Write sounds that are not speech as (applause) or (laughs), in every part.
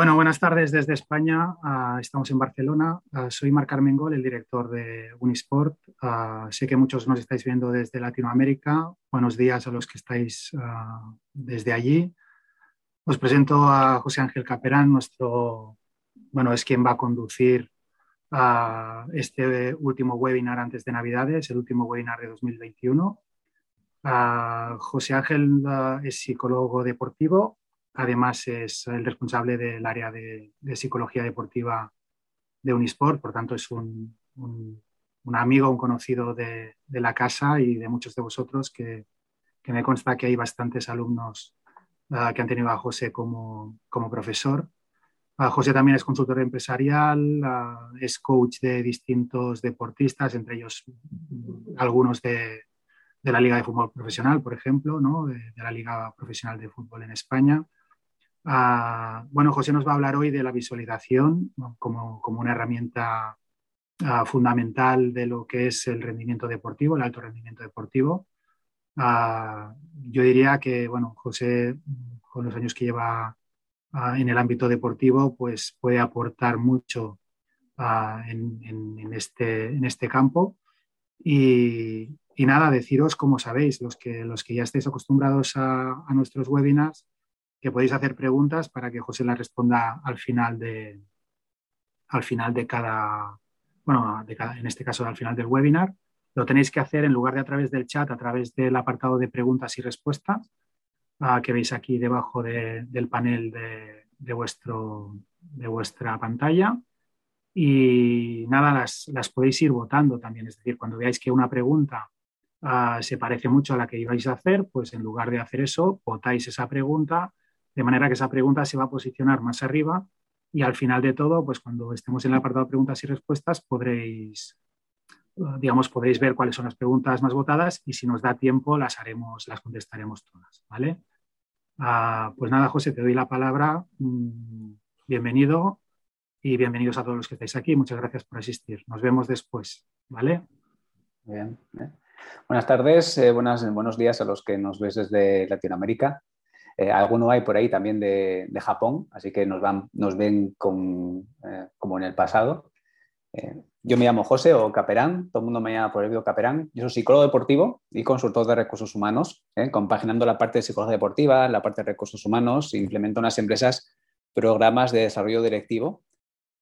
Bueno, buenas tardes desde España. Uh, estamos en Barcelona. Uh, soy Marc Armengol, el director de Unisport. Uh, sé que muchos nos estáis viendo desde Latinoamérica. Buenos días a los que estáis desde allí. Os presento a José Ángel Caperán, nuestro, bueno, es quien va a conducir este último webinar antes de Navidades, el último webinar de 2021. José Ángel es psicólogo deportivo Además, es el responsable del área de, psicología deportiva de Unisport, por tanto, es un, amigo, un conocido de, la casa y de muchos de vosotros que, me consta que hay bastantes alumnos ah, que han tenido a José como, profesor. Ah, José también es consultor empresarial, ah, es coach de distintos deportistas, entre ellos mm, algunos de, la Liga de Fútbol Profesional, por ejemplo, de, la Liga Profesional de Fútbol en España. Ah, bueno, José nos va a hablar hoy de la visualización como, una herramienta ah, fundamental de lo que es el rendimiento deportivo, el alto rendimiento deportivo. Ah, yo diría que, bueno, José, con los años que lleva en el ámbito deportivo, pues puede aportar mucho en, este, en este campo. Y, nada, deciros, como sabéis, los que, los que ya estáis acostumbrados a, a nuestros webinars, que podéis hacer preguntas para que José las responda al final de, al final de cada, bueno, en este caso al final del webinar. Lo tenéis que hacer en lugar de a través del chat, a través del apartado de preguntas y respuestas uh, que veis aquí debajo del panel de, vuestro, de vuestra pantalla. Y nada, las, las, podéis ir votando también. Es decir, cuando veáis que una pregunta uh, se parece mucho a la que ibais a hacer, pues en lugar de hacer eso, votáis esa pregunta de manera que esa pregunta se va a posicionar más arriba y al final de todo, pues cuando estemos en el apartado de preguntas y respuestas, podréis, digamos, podréis ver cuáles son las preguntas más votadas y si nos da tiempo las haremos, las contestaremos todas, ¿vale? Ah, pues nada, José, te doy la palabra. Mm, bienvenido y bienvenidos a todos los que estáis aquí. Muchas gracias por asistir. Nos vemos después, ¿vale? Bien. Buenas tardes, eh, buenas, buenos días a los que nos ves desde Latinoamérica. Eh, alguno hay por ahí también de, Japón, así que nos, van, nos ven eh, como en el pasado. Eh, yo me llamo José o Caperán, todo el mundo me llama por el Caperán. Yo soy psicólogo deportivo y consultor de recursos humanos, compaginando la parte de psicología deportiva, la parte de recursos humanos, implemento en las empresas programas de desarrollo directivo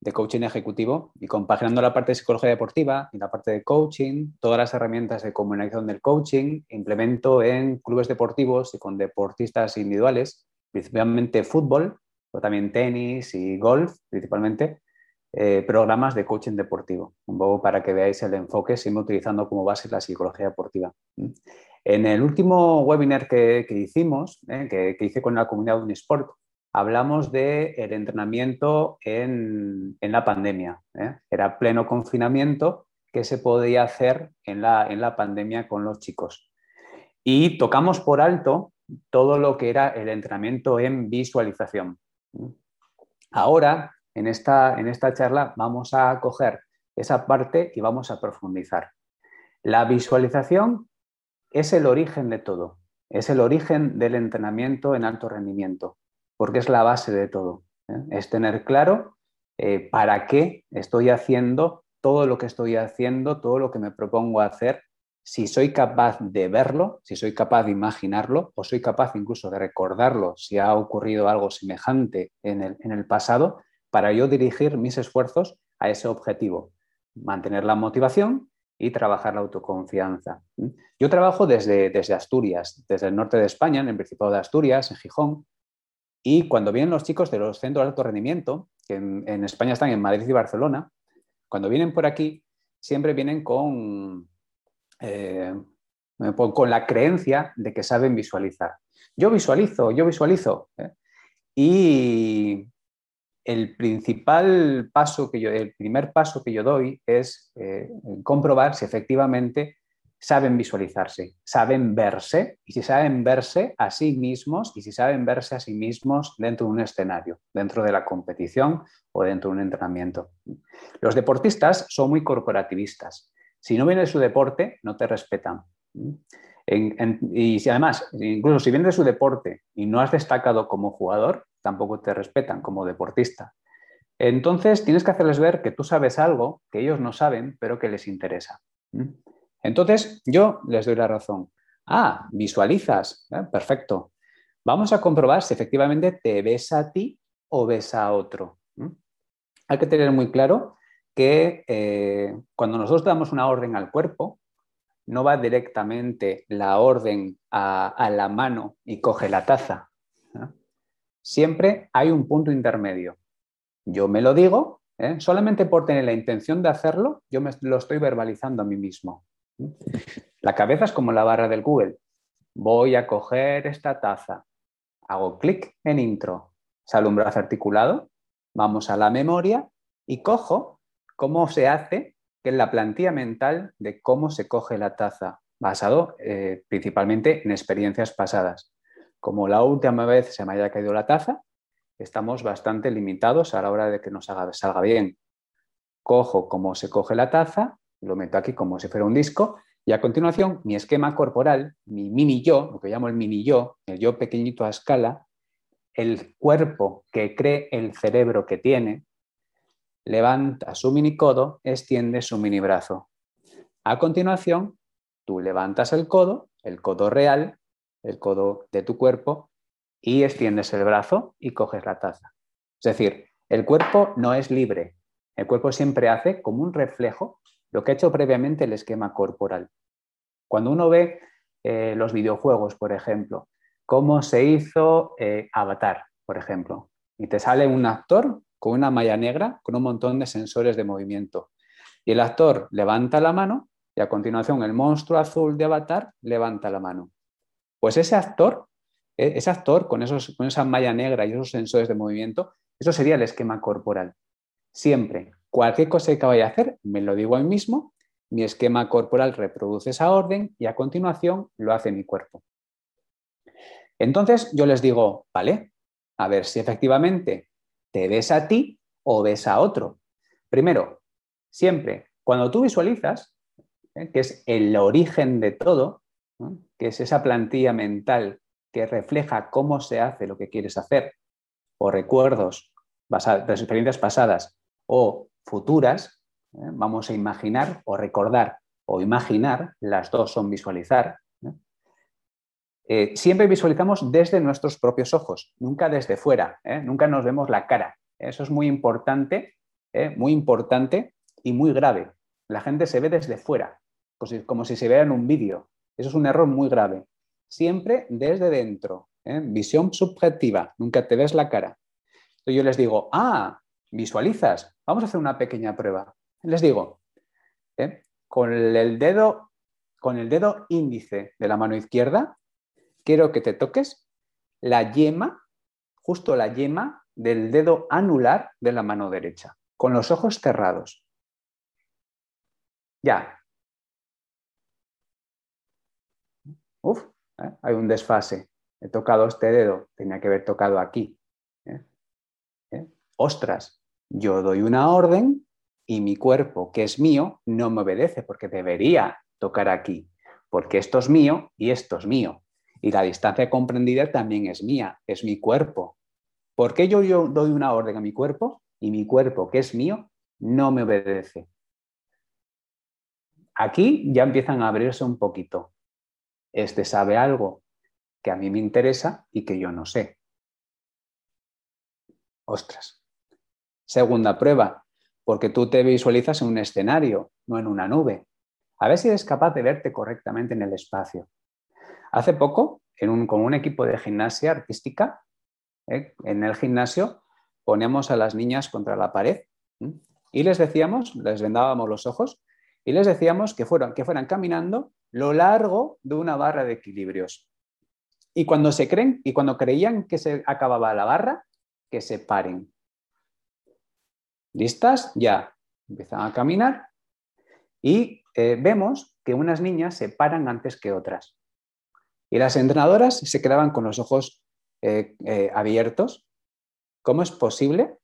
de coaching ejecutivo y compaginando la parte de psicología deportiva y la parte de coaching, todas las herramientas de comunicación del coaching, implemento en clubes deportivos y con deportistas individuales, principalmente fútbol, pero también tenis y golf, principalmente, eh, programas de coaching deportivo, un poco para que veáis el enfoque, siempre utilizando como base la psicología deportiva. En el último webinar que, hicimos, eh, que, que, hice con la comunidad Unisport, hablamos del el entrenamiento en, la pandemia. ¿eh? Era pleno confinamiento que se podía hacer en la, en la pandemia con los chicos. Y tocamos por alto todo lo que era el entrenamiento en visualización. Ahora, en esta, en esta charla, vamos a coger esa parte y vamos a profundizar. La visualización es el origen de todo, es el origen del entrenamiento en alto rendimiento porque es la base de todo. ¿eh? Es tener claro eh, para qué estoy haciendo todo lo que estoy haciendo, todo lo que me propongo hacer, si soy capaz de verlo, si soy capaz de imaginarlo o soy capaz incluso de recordarlo si ha ocurrido algo semejante en el, pasado, para yo dirigir mis esfuerzos a ese objetivo, mantener la motivación y trabajar la autoconfianza. Yo trabajo desde, desde Asturias, desde el norte de España, en el Principado de Asturias, en Gijón, y cuando vienen los chicos de los centros de alto rendimiento, que en, España están en Madrid y Barcelona, cuando vienen por aquí, siempre vienen con, eh, con la creencia de que saben visualizar. Yo visualizo, yo visualizo. ¿eh? Y el principal paso que yo, el primer paso que yo doy es eh, comprobar si efectivamente saben visualizarse, saben verse, y si saben verse a sí mismos y si saben verse a sí mismos dentro de un escenario, dentro de la competición o dentro de un entrenamiento. Los deportistas son muy corporativistas. Si no viene de su deporte, no te respetan. y si además, incluso si viene de su deporte y no has destacado como jugador, tampoco te respetan como deportista. Entonces tienes que hacerles ver que tú sabes algo que ellos no saben, pero que les interesa. Entonces yo les doy la razón. Ah, visualizas. ¿eh? Perfecto. Vamos a comprobar si efectivamente te ves a ti o ves a otro. Hay que tener muy claro que eh, cuando nosotros damos una orden al cuerpo, no va directamente la orden a, la mano y coge la taza. Siempre hay un punto intermedio. Yo me lo digo, ¿eh? solamente por tener la intención de hacerlo, yo me lo estoy verbalizando a mí mismo. La cabeza es como la barra del Google. Voy a coger esta taza. Hago clic en intro. Sale un brazo articulado. Vamos a la memoria y cojo cómo se hace que es la plantilla mental de cómo se coge la taza, basado eh, principalmente en experiencias pasadas. Como la última vez se me haya caído la taza, estamos bastante limitados a la hora de que nos salga bien. Cojo cómo se coge la taza, lo meto aquí como si fuera un disco y a continuación mi esquema corporal, mi mini yo, lo que llamo el mini yo, el yo pequeñito a escala, el cuerpo que cree el cerebro que tiene, levanta su mini codo, extiende su mini brazo. A continuación, tú levantas el codo, el codo real, el codo de tu cuerpo, y extiendes el brazo y coges la taza. Es decir, el cuerpo no es libre. El cuerpo siempre hace como un reflejo lo que ha hecho previamente el esquema corporal. Cuando uno ve eh, los videojuegos, por ejemplo, cómo se hizo eh, Avatar, por ejemplo, y te sale un actor con una malla negra con un montón de sensores de movimiento. Y el actor levanta la mano y a continuación el monstruo azul de Avatar levanta la mano. Pues ese actor, e, ese actor con, esos, con esa malla negra y esos sensores de movimiento, eso sería el esquema corporal. Siempre, cualquier cosa que vaya a hacer, me lo digo a mí mismo, mi esquema corporal reproduce esa orden y a continuación lo hace mi cuerpo. Entonces yo les digo, vale, a ver si efectivamente ¿Te ves a ti o ves a otro? Primero, siempre, cuando tú visualizas, ¿eh? que es el origen de todo, que es esa plantilla mental que refleja cómo se hace lo que quieres hacer, o recuerdos de experiencias pasadas o futuras, ¿eh? vamos a imaginar o recordar o imaginar, las dos son visualizar, eh, siempre visualizamos desde nuestros propios ojos, nunca desde fuera, ¿eh? nunca nos vemos la cara. Eso es muy importante, muy importante y muy grave. La gente se ve desde fuera, como si, se viera en un vídeo. Eso es un error muy grave. Siempre desde dentro, visión subjetiva, nunca te ves la cara. Entonces yo les digo, ah, visualizas, vamos a hacer una pequeña prueba. Les digo, con el dedo, con el dedo índice de la mano izquierda, quiero que te toques la yema, justo la yema del dedo anular de la mano derecha, con los ojos cerrados. Ya. Uf, ¿eh? hay un desfase. He tocado este dedo, tenía que haber tocado aquí. ¿eh? ¿Eh? Ostras, yo doy una orden y mi cuerpo, que es mío, no me obedece porque debería tocar aquí, porque esto es mío y esto es mío. Y la distancia comprendida también es mía, es mi cuerpo. ¿Por qué yo, yo doy una orden a mi cuerpo y mi cuerpo, que es mío, no me obedece? Aquí ya empiezan a abrirse un poquito. Este sabe algo que a mí me interesa y que yo no sé. Ostras. Segunda prueba, porque tú te visualizas en un escenario, no en una nube. A ver si eres capaz de verte correctamente en el espacio. Hace poco, con un equipo de gimnasia artística, ¿eh? en el gimnasio poníamos a las niñas contra la pared y les decíamos, les vendábamos los ojos y les decíamos que fueran, que fueran caminando lo largo de una barra de equilibrios. Y cuando se creen y cuando creían que se acababa la barra, que se paren. ¿Listas? Ya. Empiezan a caminar y eh, vemos que unas niñas se paran antes que otras. Y las entrenadoras se quedaban con los ojos eh, eh, abiertos. ¿Cómo es posible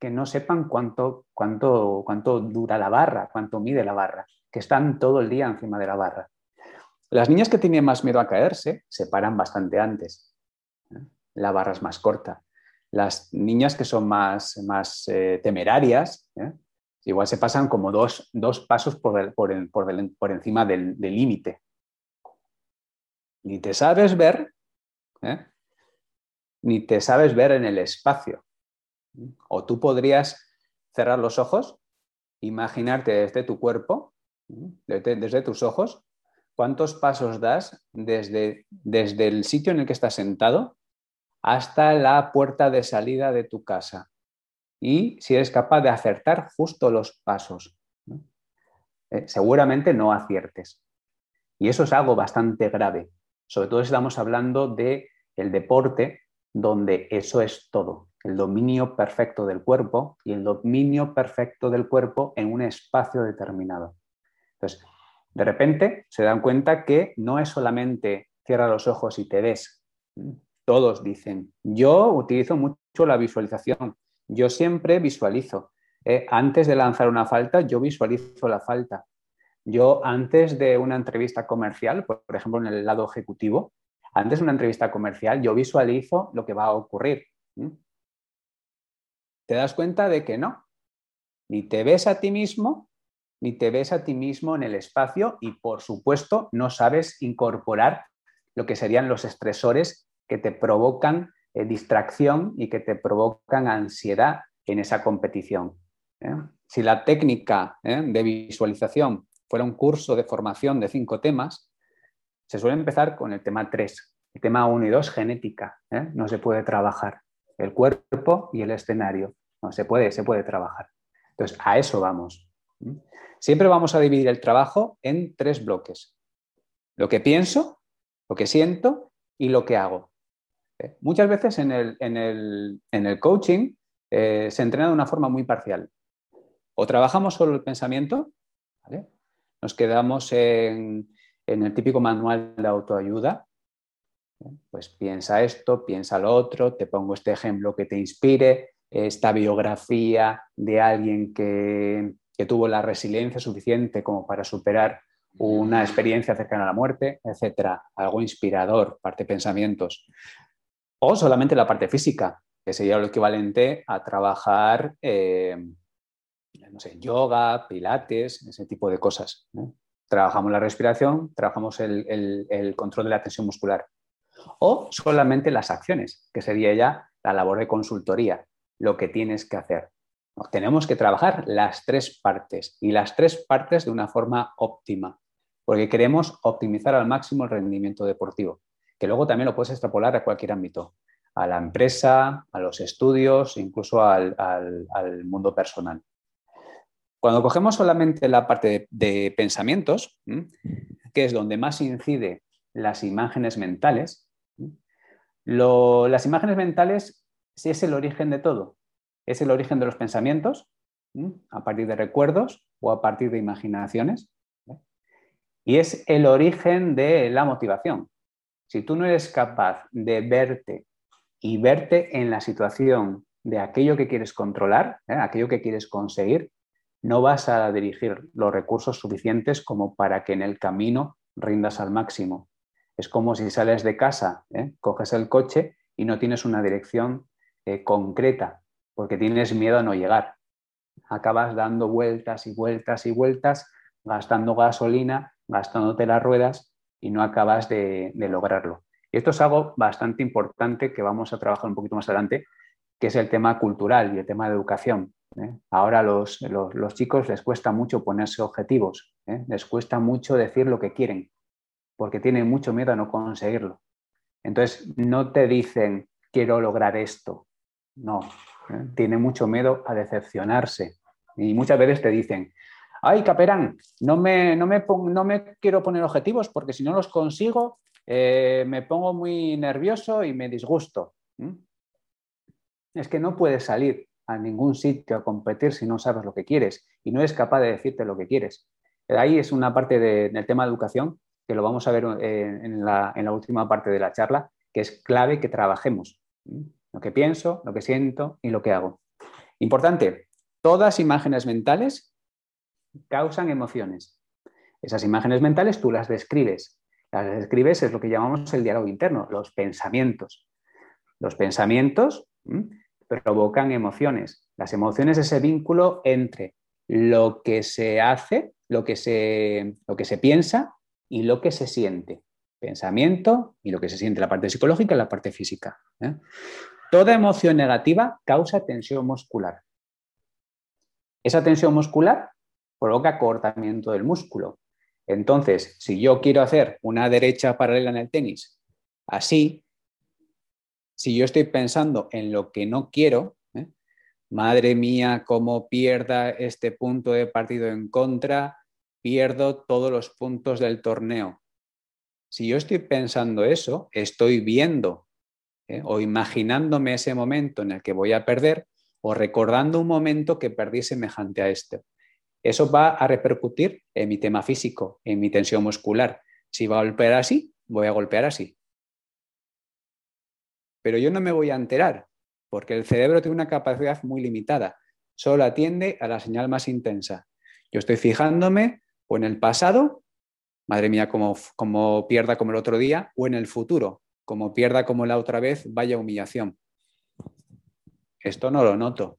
que no sepan cuánto, cuánto, cuánto dura la barra, cuánto mide la barra? Que están todo el día encima de la barra. Las niñas que tienen más miedo a caerse se paran bastante antes. la barra es más corta. Las niñas que son más, más eh, temerarias, ¿eh? igual se pasan como dos, pasos por, por, encima del límite. Ni te sabes ver, ¿eh? ni te sabes ver en el espacio. O tú podrías cerrar los ojos, imaginarte desde tu cuerpo, desde, desde tus ojos, cuántos pasos das desde, desde el sitio en el que estás sentado hasta la puerta de salida de tu casa. Y si eres capaz de acertar justo los pasos. Eh, seguramente no aciertes. Y eso es algo bastante grave. Sobre todo si estamos hablando del el deporte, donde eso es todo. El dominio perfecto del cuerpo y el dominio perfecto del cuerpo en un espacio determinado. Entonces, de repente se dan cuenta que no es solamente cierra los ojos y te ves. Todos dicen, yo utilizo mucho la visualización, yo siempre visualizo. Eh, antes de lanzar una falta, yo visualizo la falta. Yo antes de una entrevista comercial, por, ejemplo en el lado ejecutivo, antes de una entrevista comercial, yo visualizo lo que va a ocurrir. Te das cuenta de que no. Ni te ves a ti mismo, ni te ves a ti mismo en el espacio y, por supuesto, no sabes incorporar lo que serían los estresores que te provocan eh, distracción y que te provocan ansiedad en esa competición. ¿eh? Si la técnica ¿eh? de visualización fuera un curso de formación de cinco temas, se suele empezar con el tema 3. El tema 1 y 2, genética. No se puede trabajar. El cuerpo y el escenario. No se puede, se puede trabajar. Entonces, a eso vamos. Siempre vamos a dividir el trabajo en tres bloques. Lo que pienso, lo que siento y lo que hago. Eh, muchas veces en el, coaching eh, se entrena de una forma muy parcial. O trabajamos solo el pensamiento, nos quedamos en, el típico manual de autoayuda, pues piensa esto, piensa lo otro, te pongo este ejemplo que te inspire, esta biografía de alguien que, que tuvo la resiliencia suficiente como para superar una experiencia cercana a la muerte, etcétera, algo inspirador, parte pensamientos, o solamente la parte física, que sería lo equivalente a trabajar, eh, no sé, yoga, pilates, ese tipo de cosas. Trabajamos la respiración, trabajamos el, el, control de la tensión muscular, o solamente las acciones, que sería ya la labor de consultoría, lo que tienes que hacer. Tenemos que trabajar las tres partes y las tres partes de una forma óptima, porque queremos optimizar al máximo el rendimiento deportivo, que luego también lo puedes extrapolar a cualquier ámbito, a la empresa, a los estudios, incluso al, mundo personal. Cuando cogemos solamente la parte de, pensamientos, que es donde más incide las imágenes mentales, las imágenes mentales es el origen de todo es el origen de los pensamientos, a partir de recuerdos o a partir de imaginaciones. Y es el origen de la motivación. Si tú no eres capaz de verte y verte en la situación de aquello que quieres controlar, ¿eh? aquello que quieres conseguir, no vas a dirigir los recursos suficientes como para que en el camino rindas al máximo. Es como si sales de casa, ¿eh? coges el coche y no tienes una dirección eh, concreta porque tienes miedo a no llegar. Acabas dando vueltas y vueltas y vueltas, gastando gasolina, gastándote las ruedas y no acabas de, lograrlo. Y esto es algo bastante importante que vamos a trabajar un poquito más adelante, que es el tema cultural y el tema de educación. ¿eh? Ahora los, los, chicos les cuesta mucho ponerse objetivos, ¿eh? les cuesta mucho decir lo que quieren, porque tienen mucho miedo a no conseguirlo. Entonces, no te dicen, quiero lograr esto. No, ¿eh? tiene mucho miedo a decepcionarse. Y muchas veces te dicen, ay, Caperán, no me, no me, no me quiero poner objetivos porque si no los consigo eh, me pongo muy nervioso y me disgusto. Es que no puedes salir a ningún sitio a competir si no sabes lo que quieres y no eres capaz de decirte lo que quieres. Ahí es una parte del tema de educación que lo vamos a ver eh, en, la, en la última parte de la charla, que es clave que trabajemos lo que pienso, lo que siento y lo que hago. Importante, todas imágenes mentales causan emociones. Esas imágenes mentales tú las describes. Las describes es lo que llamamos el diálogo interno, los pensamientos. Los pensamientos provocan emociones. Las emociones es ese vínculo entre lo que se hace, lo que se, lo que se piensa y lo que se siente. Pensamiento y lo que se siente, la parte psicológica y la parte física. ¿eh? Toda emoción negativa causa tensión muscular. Esa tensión muscular provoca cortamiento del músculo. Entonces, si yo quiero hacer una derecha paralela en el tenis, así, si yo estoy pensando en lo que no quiero, ¿eh? madre mía, cómo pierda este punto de partido en contra, pierdo todos los puntos del torneo. Si yo estoy pensando eso, estoy viendo ¿eh? o imaginándome ese momento en el que voy a perder o recordando un momento que perdí semejante a este. Eso va a repercutir en mi tema físico, en mi tensión muscular. Si va a golpear así, voy a golpear así. Pero yo no me voy a enterar, porque el cerebro tiene una capacidad muy limitada. Solo atiende a la señal más intensa. Yo estoy fijándome o en el pasado, madre mía, como, pierda como el otro día, o en el futuro, como pierda como la otra vez, vaya humillación. Esto no lo noto,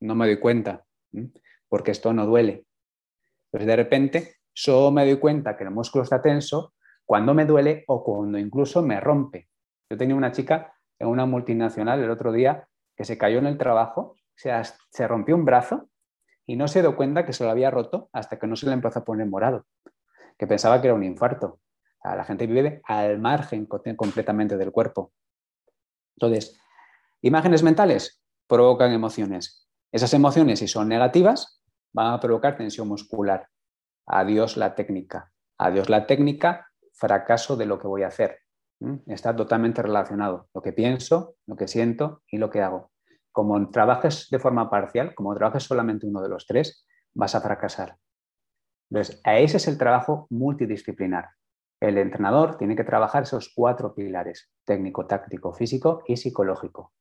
no me doy cuenta, porque esto no duele. Entonces, de repente, solo me doy cuenta que el músculo está tenso cuando me duele o cuando incluso me rompe. Yo tenía una chica en una multinacional el otro día que se cayó en el trabajo, se, se rompió un brazo y no se dio cuenta que se lo había roto hasta que no se le empezó a poner morado, que pensaba que era un infarto. la gente vive al margen completamente del cuerpo. Entonces, imágenes mentales provocan emociones. Esas emociones, si son negativas, van a provocar tensión muscular. Adiós la técnica. Adiós la técnica, fracaso de lo que voy a hacer. Está totalmente relacionado. Lo que pienso, lo que siento y lo que hago como trabajes de forma parcial, como trabajes solamente uno de los tres, vas a fracasar. Entonces, ese es el trabajo multidisciplinar. El entrenador tiene que trabajar esos cuatro pilares, técnico, táctico, físico y psicológico.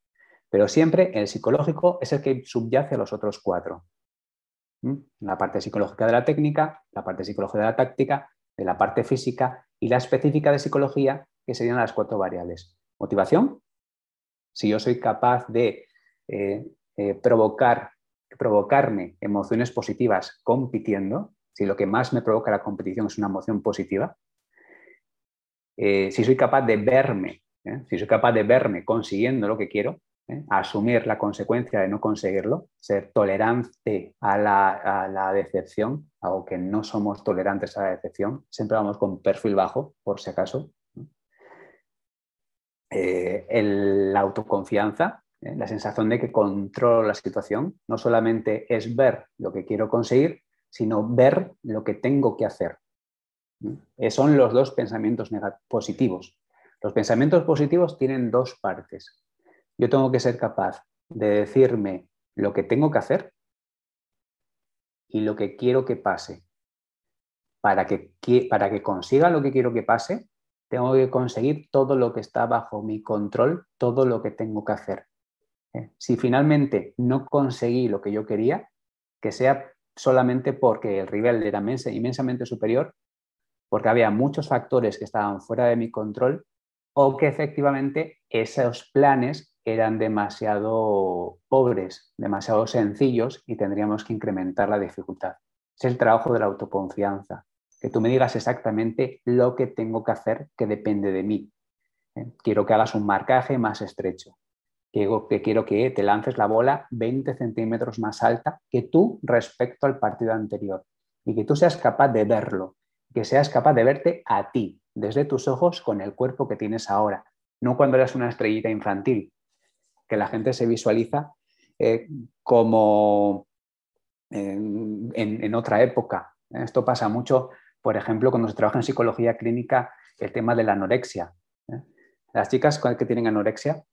Pero siempre el psicológico es el que subyace a los otros cuatro. ¿Mm? La parte psicológica de la técnica, la parte psicológica de la táctica, de la parte física y la específica de psicología, que serían las cuatro variables. Motivación, si yo soy capaz de eh, eh, provocar, provocarme emociones positivas compitiendo, si lo que más me provoca la competición es una emoción positiva, eh, si soy capaz de verme, si soy capaz de verme consiguiendo lo que quiero, asumir la consecuencia de no conseguirlo, ser tolerante a la, decepción, algo que no somos tolerantes a la decepción, siempre vamos con perfil bajo, por si acaso. la autoconfianza, ¿eh? la sensación de que controlo la situación, no solamente es ver lo que quiero conseguir, sino ver lo que tengo que hacer. ¿eh? Son los dos pensamientos positivos. Los pensamientos positivos tienen dos partes. Yo tengo que ser capaz de decirme lo que tengo que hacer y lo que quiero que pase. Para que, para que consiga lo que quiero que pase, tengo que conseguir todo lo que está bajo mi control, todo lo que tengo que hacer. ¿eh? Si finalmente no conseguí lo que yo quería, que sea solamente porque el rival era inmensamente superior, porque había muchos factores que estaban fuera de mi control o que efectivamente esos planes eran demasiado pobres, demasiado sencillos y tendríamos que incrementar la dificultad. Es el trabajo de la autoconfianza, que tú me digas exactamente lo que tengo que hacer que depende de mí. ¿eh? Quiero que hagas un marcaje más estrecho que, quiero que te lances la bola 20 centímetros más alta que tú respecto al partido anterior y que tú seas capaz de verlo, que seas capaz de verte a ti desde tus ojos con el cuerpo que tienes ahora, no cuando eres una estrellita infantil, que la gente se visualiza eh, como en, otra época. Esto pasa mucho, por ejemplo, cuando se trabaja en psicología clínica, el tema de la anorexia. ¿eh? Las chicas que tienen anorexia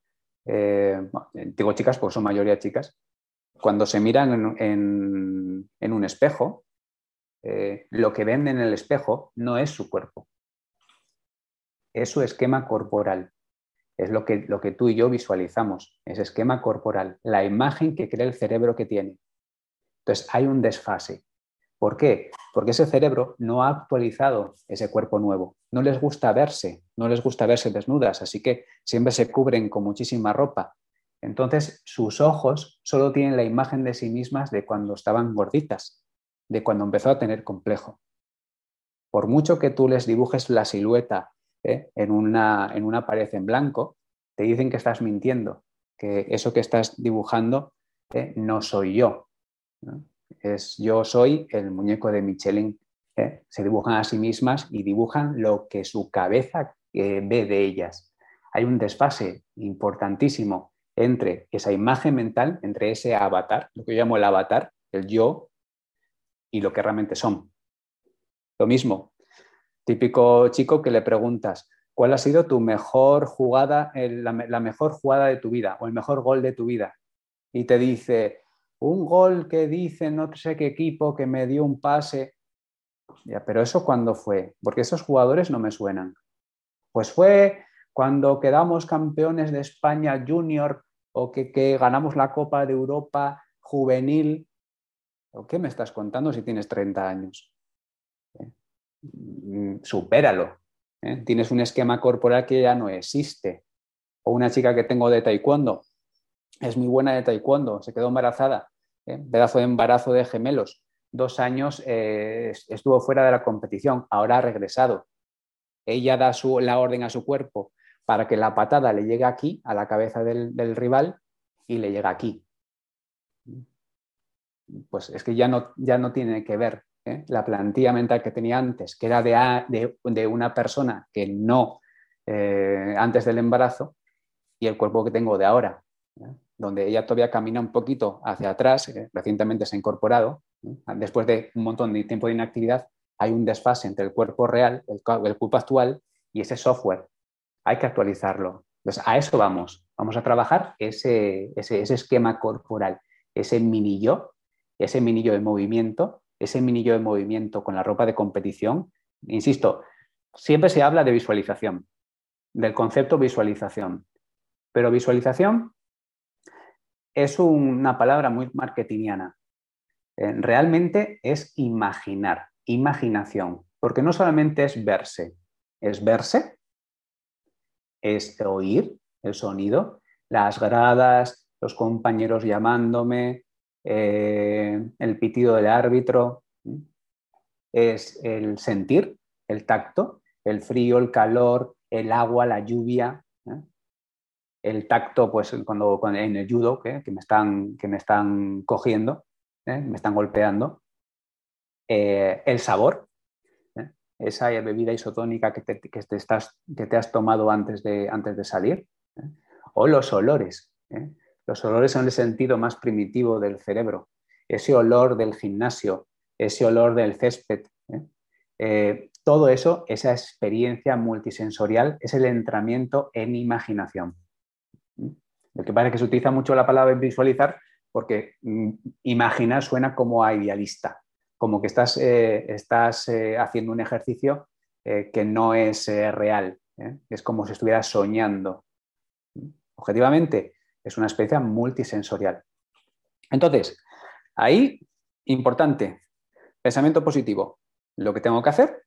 eh, digo chicas porque son mayoría chicas, cuando se miran en, un espejo, eh, lo que ven en el espejo no es su cuerpo, es su esquema corporal. Es lo que, lo que tú y yo visualizamos, ese esquema corporal, la imagen que crea el cerebro que tiene. Entonces hay un desfase. ¿Por qué? Porque ese cerebro no ha actualizado ese cuerpo nuevo. No les gusta verse, no les gusta verse desnudas, así que siempre se cubren con muchísima ropa. Entonces, sus ojos solo tienen la imagen de sí mismas de cuando estaban gorditas, de cuando empezó a tener complejo. Por mucho que tú les dibujes la silueta ¿eh? en, una, en una pared en blanco, te dicen que estás mintiendo, que eso que estás dibujando ¿eh? no soy yo. Es yo soy el muñeco de Michelin. ¿eh? Se dibujan a sí mismas y dibujan lo que su cabeza ve de ellas. Hay un desfase importantísimo entre esa imagen mental, entre ese avatar, lo que yo llamo el avatar, el yo, y lo que realmente son. Lo mismo, típico chico que le preguntas, ¿cuál ha sido tu mejor jugada, la, mejor jugada de tu vida o el mejor gol de tu vida? Y te dice, un gol que dice no sé qué equipo que me dio un pase. Ya, pero eso cuándo fue? Porque esos jugadores no me suenan. Pues fue cuando quedamos campeones de España junior o que, que ganamos la Copa de Europa juvenil. ¿O qué me estás contando si tienes 30 años? Mm, supéralo. ¿eh? Tienes un esquema corporal que ya no existe. O una chica que tengo de taekwondo, es muy buena de taekwondo, se quedó embarazada, ¿eh? pedazo de embarazo de gemelos, dos años eh, estuvo fuera de la competición, ahora ha regresado. Ella da su, la orden a su cuerpo para que la patada le llegue aquí, a la cabeza del, del rival, y le llega aquí. Pues es que ya no, ya no tiene que ver ¿eh? la plantilla mental que tenía antes, que era de, de, una persona que no eh, antes del embarazo, y el cuerpo que tengo de ahora, ¿eh? donde ella todavía camina un poquito hacia atrás, recientemente se ha incorporado, después de un montón de tiempo de inactividad, hay un desfase entre el cuerpo real, el, cuerpo actual y ese software. Hay que actualizarlo. Entonces, a eso vamos. Vamos a trabajar ese, ese, ese esquema corporal, ese mini yo, ese mini yo de movimiento ese minillo de movimiento con la ropa de competición, insisto, siempre se habla de visualización, del concepto visualización, pero visualización es una palabra muy marketingiana. Eh, realmente es imaginar, imaginación, porque no solamente es verse, es verse, es oír el sonido, las gradas, los compañeros llamándome, eh, el pitido del árbitro, es el sentir, el tacto, el frío, el calor, el agua, la lluvia, el tacto, pues cuando, en el judo, que, me, están, que me están cogiendo, ¿eh? me están golpeando, eh, el sabor, esa bebida isotónica que te, que te, estás, que te has tomado antes de, antes de salir, o los olores. Los olores son el sentido más primitivo del cerebro. Ese olor del gimnasio, ese olor del césped. ¿eh? Eh, todo eso, esa experiencia multisensorial, es el entrenamiento en imaginación. Lo que parece que se utiliza mucho la palabra visualizar porque mm, imaginar suena como idealista, como que estás, eh, estás haciendo un ejercicio que no es real, es como si estuvieras soñando. Objetivamente, es una experiencia multisensorial. Entonces, ahí, importante, pensamiento positivo. Lo que tengo que hacer,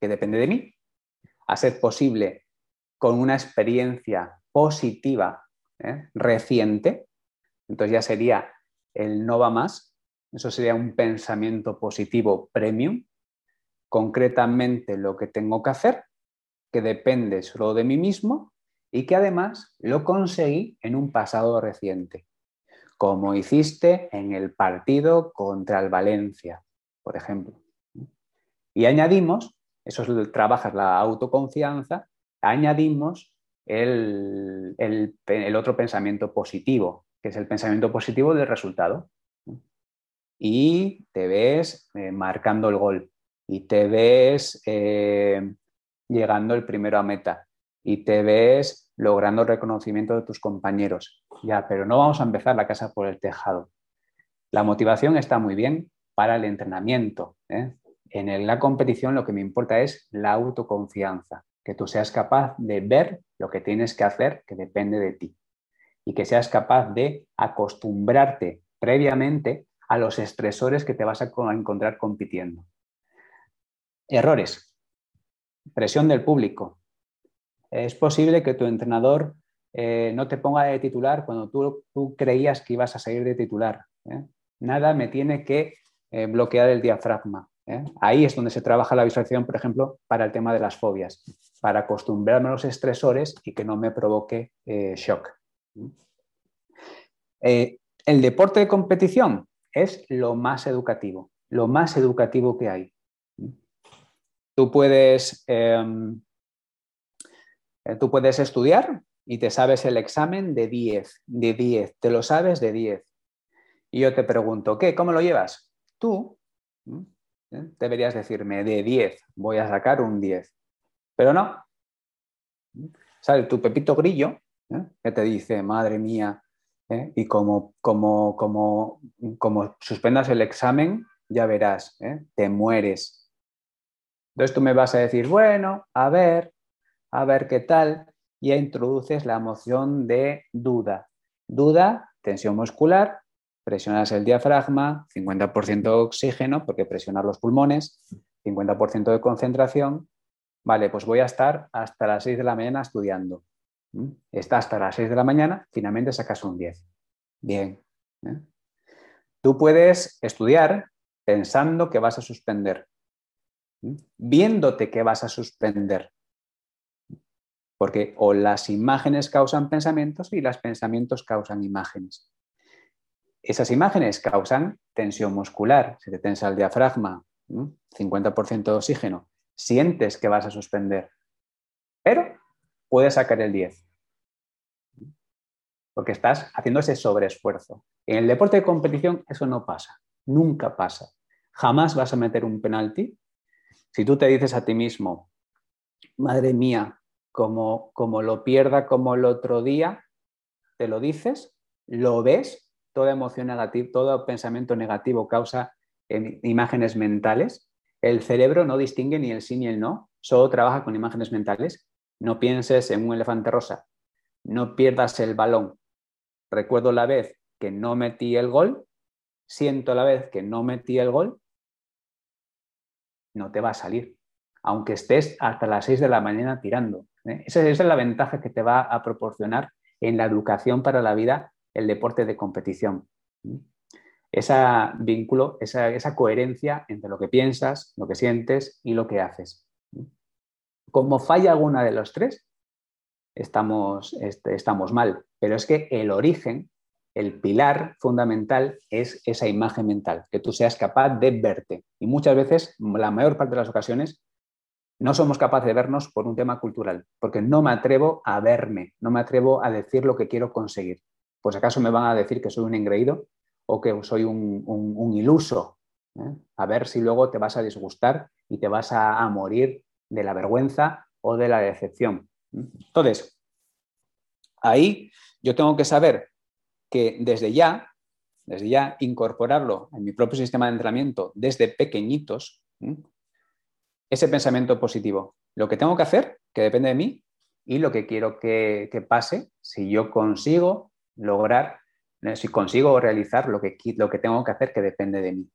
que depende de mí, a ser posible con una experiencia positiva ¿eh? reciente, entonces ya sería el no va más, eso sería un pensamiento positivo premium, concretamente lo que tengo que hacer, que depende solo de mí mismo y que además lo conseguí en un pasado reciente, como hiciste en el partido contra el Valencia, por ejemplo. Y añadimos, eso es trabajas la autoconfianza, añadimos el, otro pensamiento positivo, que es el pensamiento positivo del resultado. Y te ves eh, marcando el gol y te ves eh, llegando el primero a meta y te ves logrando reconocimiento de tus compañeros. Ya, pero no vamos a empezar la casa por el tejado. La motivación está muy bien para el entrenamiento. ¿eh? En la competición lo que me importa es la autoconfianza, que tú seas capaz de ver lo que tienes que hacer, que depende de ti, y que seas capaz de acostumbrarte previamente a los estresores que te vas a encontrar compitiendo. Errores. Presión del público. Es posible que tu entrenador eh, no te ponga de titular cuando tú, creías que ibas a salir de titular. ¿eh? Nada me tiene que eh, bloquear el diafragma. Ahí es donde se trabaja la visualización, por ejemplo, para el tema de las fobias, para acostumbrarme a los estresores y que no me provoque shock. el deporte de competición es lo más educativo, lo más educativo que hay. Tú puedes, em, tú puedes estudiar y te sabes el examen de 10, de 10, te lo sabes de 10. Y yo te pregunto, ¿qué? ¿Cómo lo llevas? Tú ¿eh? deberías decirme, de 10, voy a sacar un 10. Pero no. Sale tu Pepito Grillo, ¿eh? que te dice, madre mía, ¿eh? y como, como, como, como suspendas el examen, ya verás, te mueres. Entonces tú me vas a decir, bueno, a ver, a ver qué tal y introduces la emoción de duda. Duda, tensión muscular, presionas el diafragma, 50% de oxígeno, porque presionar los pulmones, 50% de concentración. Vale, pues voy a estar hasta las 6 de la mañana estudiando. ¿Mm? Está hasta las 6 de la mañana, finalmente sacas un 10. Bien. ¿eh? Tú puedes estudiar pensando que vas a suspender, ¿Mm? viéndote que vas a suspender. Porque o las imágenes causan pensamientos y los pensamientos causan imágenes. Esas imágenes causan tensión muscular, se te tensa el diafragma, 50% de oxígeno, sientes que vas a suspender, pero puedes sacar el 10, porque estás haciendo ese sobreesfuerzo. En el deporte de competición eso no pasa, nunca pasa. Jamás vas a meter un penalti si tú te dices a ti mismo, madre mía, como, como lo pierda como el otro día, te lo dices, lo ves, toda emoción negativa, todo pensamiento negativo causa en imágenes mentales. El cerebro no distingue ni el sí ni el no, solo trabaja con imágenes mentales. No pienses en un elefante rosa, no pierdas el balón. Recuerdo la vez que no metí el gol, siento la vez que no metí el gol, no te va a salir, aunque estés hasta las 6 de la mañana tirando. ¿Eh? Esa, es la ventaja que te va a proporcionar en la educación para la vida el deporte de competición. Ese vínculo, esa, coherencia entre lo que piensas, lo que sientes y lo que haces. Como falla alguna de los tres, estamos, este, estamos mal. Pero es que el origen, el pilar fundamental es esa imagen mental, que tú seas capaz de verte. Y muchas veces, la mayor parte de las ocasiones, no somos capaces de vernos por un tema cultural, porque no me atrevo a verme, no me atrevo a decir lo que quiero conseguir. Pues acaso me van a decir que soy un engreído o que soy un, iluso. ¿eh? A ver si luego te vas a disgustar y te vas a, a morir de la vergüenza o de la decepción. Entonces, ahí yo tengo que saber que desde ya, desde ya incorporarlo en mi propio sistema de entrenamiento desde pequeñitos, ese pensamiento positivo. Lo que tengo que hacer, que depende de mí, y lo que quiero que, pase, si yo consigo lograr, eh, si consigo realizar lo que, lo que tengo que hacer, que depende de mí.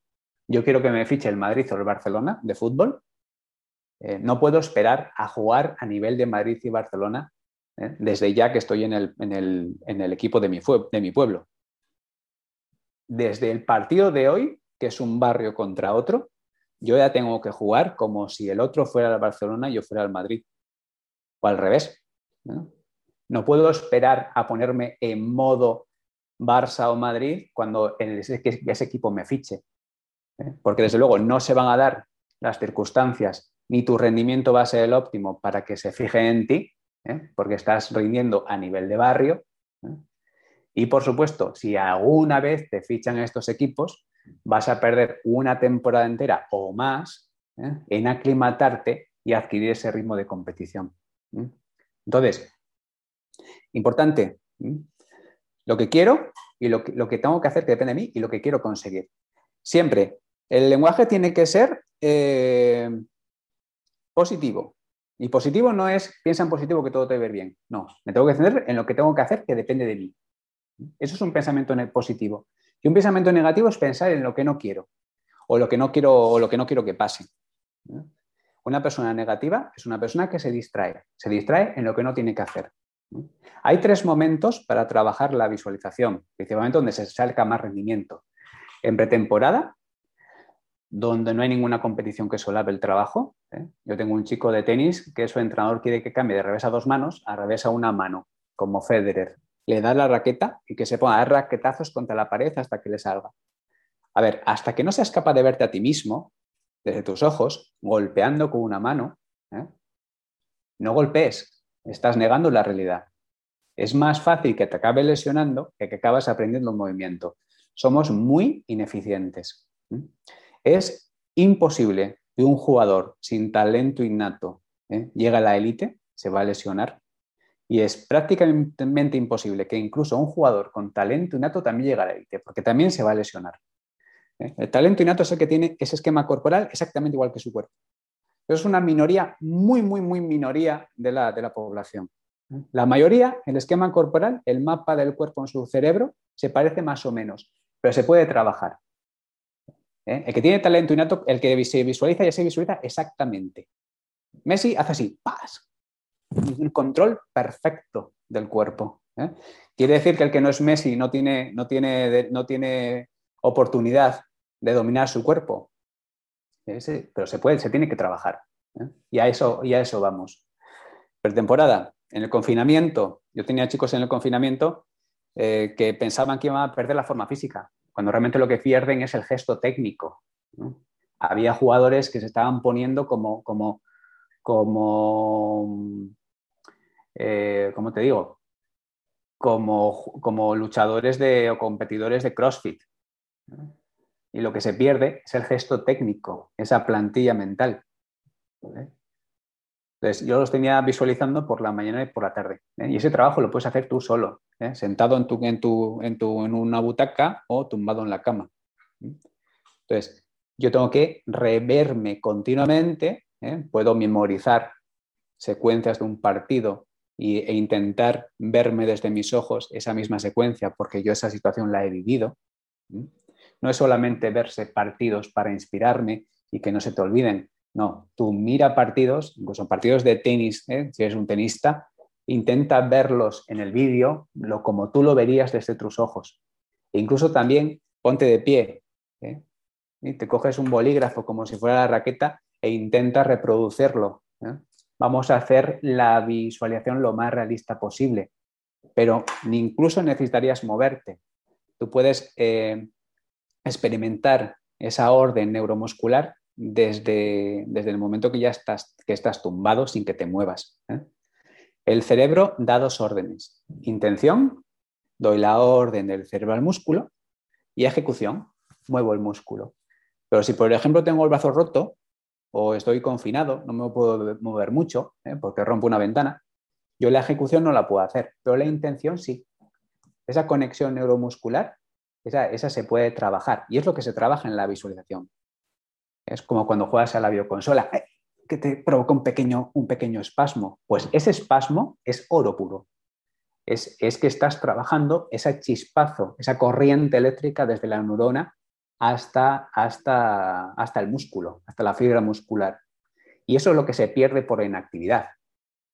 Yo quiero que me fiche el Madrid o el Barcelona de fútbol. Eh, no puedo esperar a jugar a nivel de Madrid y Barcelona eh, desde ya que estoy en el, en el equipo de mi, de mi pueblo. Desde el partido de hoy, que es un barrio contra otro, yo ya tengo que jugar como si el otro fuera el Barcelona y yo fuera el Madrid. O al revés. ¿no? puedo esperar a ponerme en modo Barça o Madrid cuando ese, equipo me fiche. ¿eh? Porque desde luego no se van a dar las circunstancias ni tu rendimiento va a ser el óptimo para que se fije en ti, ¿eh? porque estás rindiendo a nivel de barrio. ¿eh? Y por supuesto, si alguna vez te fichan estos equipos, vas a perder una temporada entera o más ¿eh? en aclimatarte y adquirir ese ritmo de competición. Entonces, importante, lo que quiero y lo que, tengo que hacer que depende de mí y lo que quiero conseguir. Siempre, el lenguaje tiene que ser eh, positivo. Y positivo no es piensa en positivo que todo te va a ver bien. No, me tengo que centrar en lo que tengo que hacer que depende de mí. Eso es un pensamiento positivo. Y un pensamiento negativo es pensar en lo que no quiero o lo que no quiero, o lo que, no quiero que pase. Una persona negativa es una persona que se distrae, se distrae en lo que no tiene que hacer. Hay tres momentos para trabajar la visualización, principalmente donde se salga más rendimiento. En pretemporada, donde no hay ninguna competición que solape el trabajo. ¿eh? Yo tengo un chico de tenis que su entrenador quiere que cambie de revés a dos manos a revés a una mano, como Federer. Le da la raqueta y que se ponga a dar raquetazos contra la pared hasta que le salga. A ver, hasta que no seas capaz de verte a ti mismo, desde tus ojos, golpeando con una mano, ¿eh? no golpees, estás negando la realidad. Es más fácil que te acabe lesionando que que acabas aprendiendo un movimiento. Somos muy ineficientes. Es imposible que un jugador sin talento innato ¿eh? llegue a la élite, se va a lesionar. Y es prácticamente imposible que incluso un jugador con talento innato también llegue a la élite, porque también se va a lesionar. ¿eh? El talento innato es el que tiene ese esquema corporal exactamente igual que su cuerpo. Pero es una minoría, muy, muy, muy minoría de la, de la población. ¿eh? La mayoría, el esquema corporal, el mapa del cuerpo en su cerebro, se parece más o menos, pero se puede trabajar. ¿eh? El que tiene talento innato, el que se visualiza ya se visualiza exactamente. Messi hace así, ¡pas! Un control perfecto del cuerpo. ¿eh? Quiere decir que el que no es Messi no tiene, no tiene, no tiene oportunidad de dominar su cuerpo. pero se puede, se tiene que trabajar. ¿eh? Y, a eso, y a eso vamos. Pretemporada, en el confinamiento, yo tenía chicos en el confinamiento que pensaban que iban a perder la forma física cuando realmente lo que pierden es el gesto técnico. Había jugadores que se estaban poniendo como, como, como, eh, ¿cómo te digo? Como, como, luchadores de, o competidores de CrossFit. Y lo que se pierde es el gesto técnico, esa plantilla mental. Entonces, yo los tenía visualizando por la mañana y por la tarde. ¿eh? Y ese trabajo lo puedes hacer tú solo, ¿eh? sentado en, tu, en, tu, en, tu, en, una butaca o tumbado en la cama. Entonces, yo tengo que reverme continuamente, ¿eh? puedo memorizar secuencias de un partido e intentar verme desde mis ojos esa misma secuencia porque yo esa situación la he vivido. No es solamente verse partidos para inspirarme y que no se te olviden, no, tú mira partidos, incluso partidos de tenis, ¿eh? si eres un tenista, intenta verlos en el vídeo lo, como tú lo verías desde tus ojos. E incluso también ponte de pie. ¿eh? Y te coges un bolígrafo como si fuera la raqueta e intenta reproducirlo. ¿eh? Vamos a hacer la visualización lo más realista posible, pero incluso necesitarías moverte. Tú puedes experimentar esa orden neuromuscular desde, desde el momento que ya estás, que estás tumbado sin que te muevas. ¿eh? El cerebro da dos órdenes. Intención, doy la orden del cerebro al músculo y ejecución, muevo el músculo. Pero si, por ejemplo, tengo el brazo roto o estoy confinado, no me puedo mover mucho ¿eh? porque rompo una ventana, yo la ejecución no la puedo hacer, pero la intención sí. Esa conexión neuromuscular, esa, esa se puede trabajar y es lo que se trabaja en la visualización. Es como cuando juegas a la bioconsola, que te provoca un pequeño, un pequeño espasmo. Pues ese espasmo es oro puro. Es, que estás trabajando ese chispazo, esa corriente eléctrica desde la neurona hasta, hasta, hasta el músculo, hasta la fibra muscular. Y eso es lo que se pierde por inactividad.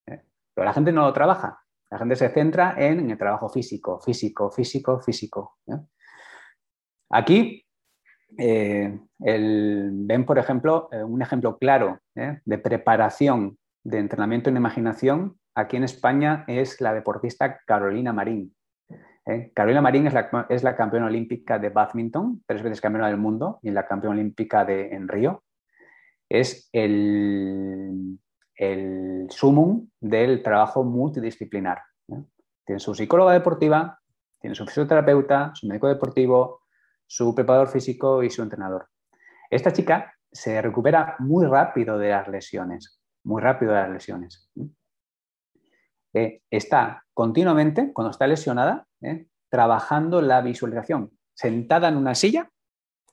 ¿eh? Pero la gente no lo trabaja. La gente se centra en el trabajo físico, físico, físico, físico. ¿eh? Aquí eh, ven, por ejemplo, un ejemplo claro de preparación de entrenamiento en imaginación aquí en España es la deportista Carolina Marín. Carolina Marín es la, es la, campeona olímpica de badminton, tres veces campeona del mundo y la campeona olímpica de, en Río. Es el, el sumum del trabajo multidisciplinar. Tiene su psicóloga deportiva, tiene su fisioterapeuta, su médico deportivo, su preparador físico y su entrenador. Esta chica se recupera muy rápido de las lesiones, muy rápido de las lesiones. Eh, está continuamente, cuando está lesionada, eh, trabajando la visualización, sentada en una silla,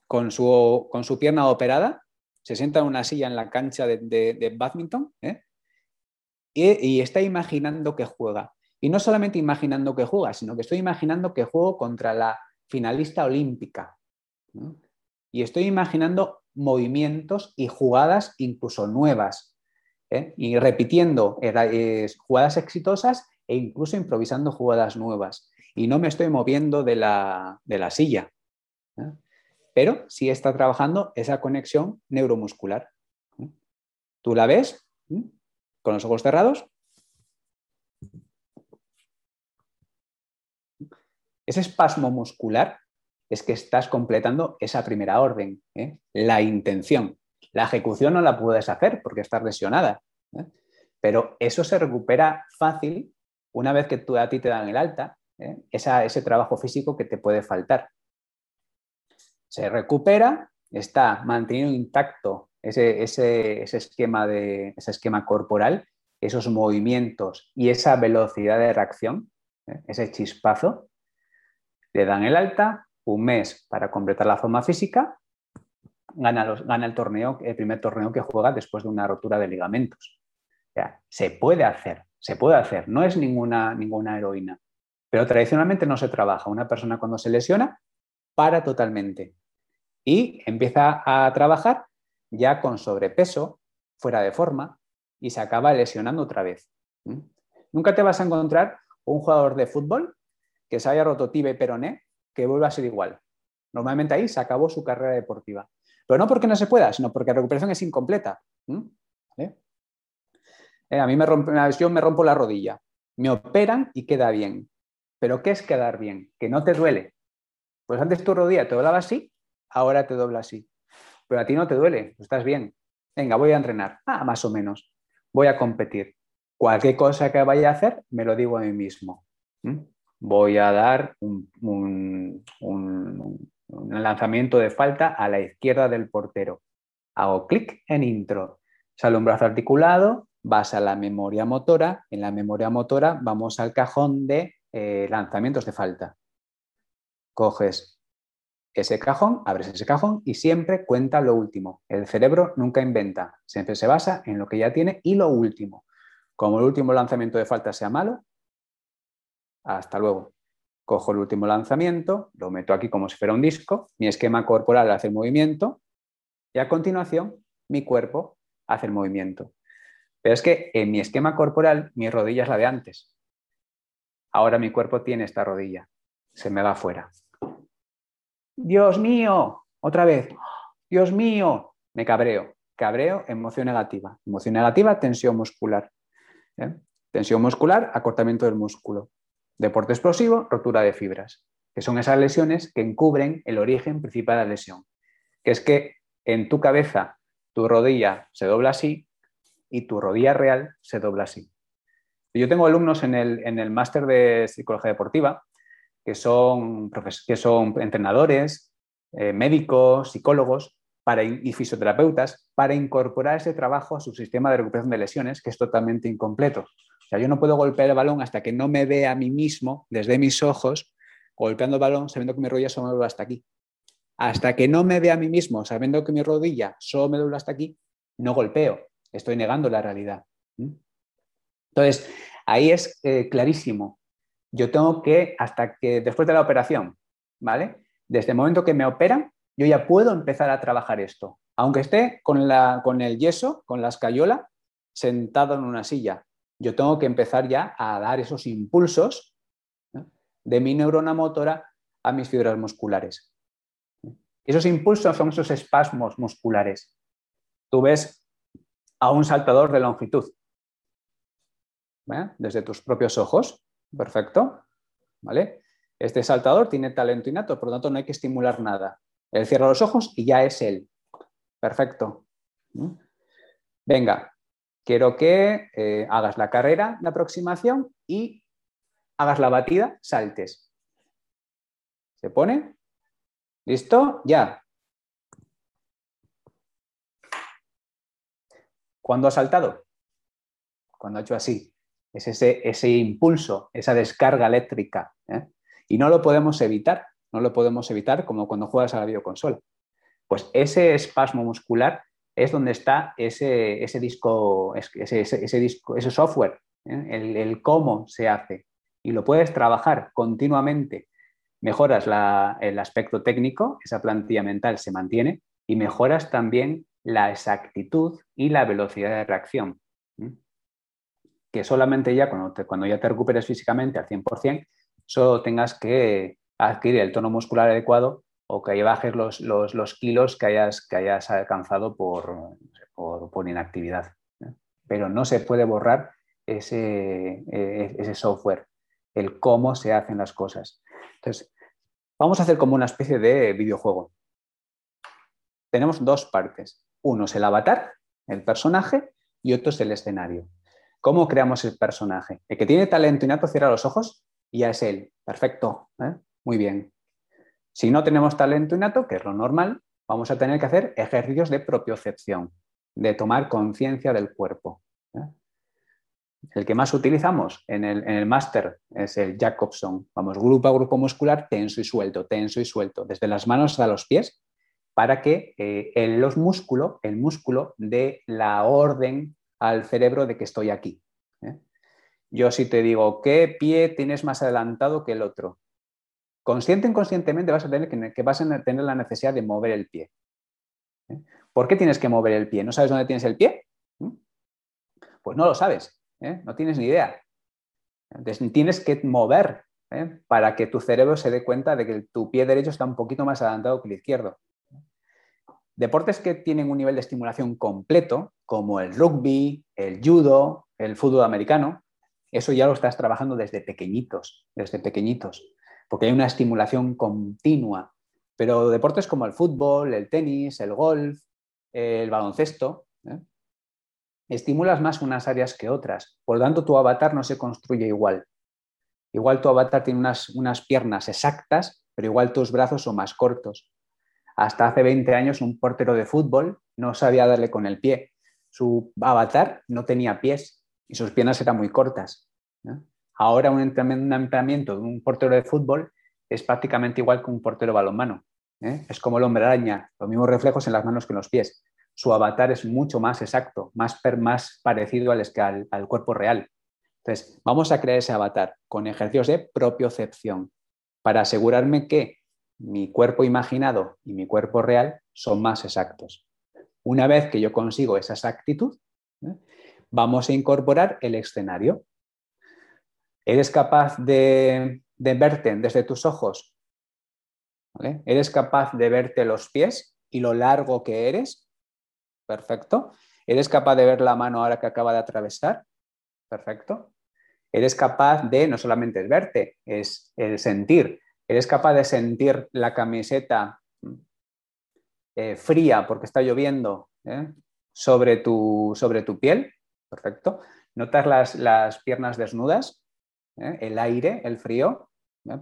con su, con su, pierna operada, se sienta en una silla en la cancha de, de, badminton eh, y, está imaginando que juega. Y no solamente imaginando que juega, sino que estoy imaginando que juego contra la finalista olímpica. Y estoy imaginando movimientos y jugadas incluso nuevas. ¿Eh? Y repitiendo jugadas exitosas e incluso improvisando jugadas nuevas. Y no me estoy moviendo de la, silla. ¿eh? Pero sí está trabajando esa conexión neuromuscular. ¿eh? ¿Tú la ves? Con los ojos cerrados. Ese espasmo muscular es que estás completando esa primera orden, la intención. La ejecución no la puedes hacer porque estás lesionada, ¿eh? pero eso se recupera fácil una vez que tú, a ti te dan el alta, ¿eh? ese trabajo físico que te puede faltar. Se recupera, está manteniendo intacto ese, esquema de, ese esquema corporal, esos movimientos y esa velocidad de reacción, ese chispazo, le dan el alta, un mes para completar la forma física, gana, gana el torneo, el primer torneo que juega después de una rotura de ligamentos. se puede hacer, se puede hacer, no es ninguna, ninguna heroína, pero tradicionalmente no se trabaja. Una persona cuando se lesiona para totalmente y empieza a trabajar ya con sobrepeso, fuera de forma, y se acaba lesionando otra vez. Nunca te vas a encontrar un jugador de fútbol que se haya roto tibia y peroné, que vuelva a ser igual. Normalmente ahí se acabó su carrera deportiva. Pero no porque no se pueda, sino porque la recuperación es incompleta. Eh, a mí me rompe, yo me rompo la rodilla, me operan y queda bien. ¿Pero qué es quedar bien? Que no te duele. Pues antes tu rodilla te doblaba así, ahora te dobla así. Pero a ti no te duele, estás bien. Venga, voy a entrenar. Ah, más o menos. Voy a competir. Cualquier cosa que vaya a hacer, me lo digo a mí mismo voy a dar un, lanzamiento de falta a la izquierda del portero. Hago clic en intro. Sale un brazo articulado, vas a la memoria motora. En la memoria motora vamos al cajón de eh, lanzamientos de falta. Coges ese cajón, abres ese cajón y siempre cuenta lo último. El cerebro nunca inventa, siempre se basa en lo que ya tiene y lo último. Como el último lanzamiento de falta sea malo, hasta luego. Cojo el último lanzamiento, lo meto aquí como si fuera un disco, mi esquema corporal hace el movimiento y a continuación mi cuerpo hace el movimiento. Pero es que en mi esquema corporal mi rodilla es la de antes. Ahora mi cuerpo tiene esta rodilla. Se me va fuera. Dios mío, otra vez. Dios mío, me cabreo. Cabreo, emoción negativa. Emoción negativa, tensión muscular. ¿eh? Tensión muscular, acortamiento del músculo. Deporte explosivo, rotura de fibras, que son esas lesiones que encubren el origen principal de la lesión, que es que en tu cabeza tu rodilla se dobla así y tu rodilla real se dobla así. Yo tengo alumnos en el, máster de psicología deportiva que son, que son entrenadores, eh, médicos, psicólogos para, y fisioterapeutas para incorporar ese trabajo a su sistema de recuperación de lesiones, que es totalmente incompleto yo no puedo golpear el balón hasta que no me vea a mí mismo, desde mis ojos, golpeando el balón, sabiendo que mi rodilla solo me dobla hasta aquí. Hasta que no me vea a mí mismo, sabiendo que mi rodilla solo me dobla hasta aquí, no golpeo. Estoy negando la realidad. Entonces, ahí es eh, clarísimo. Yo tengo que, hasta que después de la operación, ¿vale? Desde el momento que me operan, yo ya puedo empezar a trabajar esto. Aunque esté con, la, con el yeso, con la escayola, sentado en una silla yo tengo que empezar ya a dar esos impulsos de mi neurona motora a mis fibras musculares. Esos impulsos son esos espasmos musculares. Tú ves a un saltador de longitud, desde tus propios ojos, perfecto, ¿vale? Este saltador tiene talento innato, por lo tanto no hay que estimular nada. Él cierra los ojos y ya es él. Perfecto. Venga, quiero que eh, hagas la carrera de aproximación y hagas la batida, saltes. ¿Se pone? ¿Listo? Ya. ¿Cuándo ha saltado? Cuando ha hecho así. Es ese, ese impulso, esa descarga eléctrica. ¿eh? Y no lo podemos evitar. No lo podemos evitar como cuando juegas a la videoconsola. Pues ese espasmo muscular es donde está ese, disco, ese, disco, ese software, ¿eh? el, cómo se hace. Y lo puedes trabajar continuamente mejoras el aspecto técnico, esa plantilla mental se mantiene y mejoras también la exactitud y la velocidad de reacción. Que solamente ya cuando, cuando ya te recuperes físicamente al 100%, solo tengas que adquirir el tono muscular adecuado o que bajes los, los, kilos que hayas, que alcanzado por, por, inactividad. Pero no se puede borrar ese, eh, ese software, el cómo se hacen las cosas. Entonces, vamos a hacer como una especie de videojuego. Tenemos dos partes. Uno es el avatar, el personaje, y otro es el escenario. ¿Cómo creamos el personaje? El que tiene talento innato cierra los ojos y ya es él. Perfecto. ¿eh? Muy bien. Si no tenemos talento innato, que es lo normal, vamos a tener que hacer ejercicios de propiocepción, de tomar conciencia del cuerpo. ¿eh? El que más utilizamos en el, máster es el Jacobson. Vamos, grupo a grupo muscular, tenso y suelto, tenso y suelto, desde las manos hasta los pies, para que eh, los músculo, el músculo dé la orden al cerebro de que estoy aquí. ¿eh? Yo si te digo, ¿qué pie tienes más adelantado que el otro? Consciente o inconscientemente vas a tener que, vas a tener la necesidad de mover el pie. ¿eh? ¿Por qué tienes que mover el pie? ¿No sabes dónde tienes el pie? Pues no lo sabes. ¿eh? no tienes ni idea. tienes que mover ¿eh? para que tu cerebro se dé cuenta de que tu pie derecho está un poquito más adelantado que el izquierdo. Deportes que tienen un nivel de estimulación completo, como el rugby, el judo, el fútbol americano, eso ya lo estás trabajando desde pequeñitos, desde pequeñitos, porque hay una estimulación continua. Pero deportes como el fútbol, el tenis, el golf, el baloncesto, ¿eh? estimulas más unas áreas que otras. Por lo tanto, tu avatar no se construye igual. Igual tu avatar tiene unas, unas piernas exactas, pero igual tus brazos son más cortos. Hasta hace 20 años un portero de fútbol no sabía darle con el pie. Su avatar no tenía pies y sus piernas eran muy cortas. Ahora un entrenamiento de un portero de fútbol es prácticamente igual que un portero balonmano. ¿eh? Es como el hombre araña, los mismos reflejos en las manos que en los pies su avatar es mucho más exacto, más, parecido al cuerpo real. Entonces, vamos a crear ese avatar con ejercicios de propiocepción para asegurarme que mi cuerpo imaginado y mi cuerpo real son más exactos. Una vez que yo consigo esa exactitud, ¿eh? vamos a incorporar el escenario. ¿Eres capaz de, verte desde tus ojos? ¿Eres capaz de verte los pies y lo largo que eres? Perfecto. ¿Eres capaz de ver la mano ahora que acaba de atravesar? Perfecto. Eres capaz de no solamente verte, es el sentir. Eres capaz de sentir la camiseta eh, fría porque está lloviendo ¿eh? sobre, tu, sobre, tu, piel. Perfecto. Notas las, piernas desnudas, ¿eh? el aire, el frío.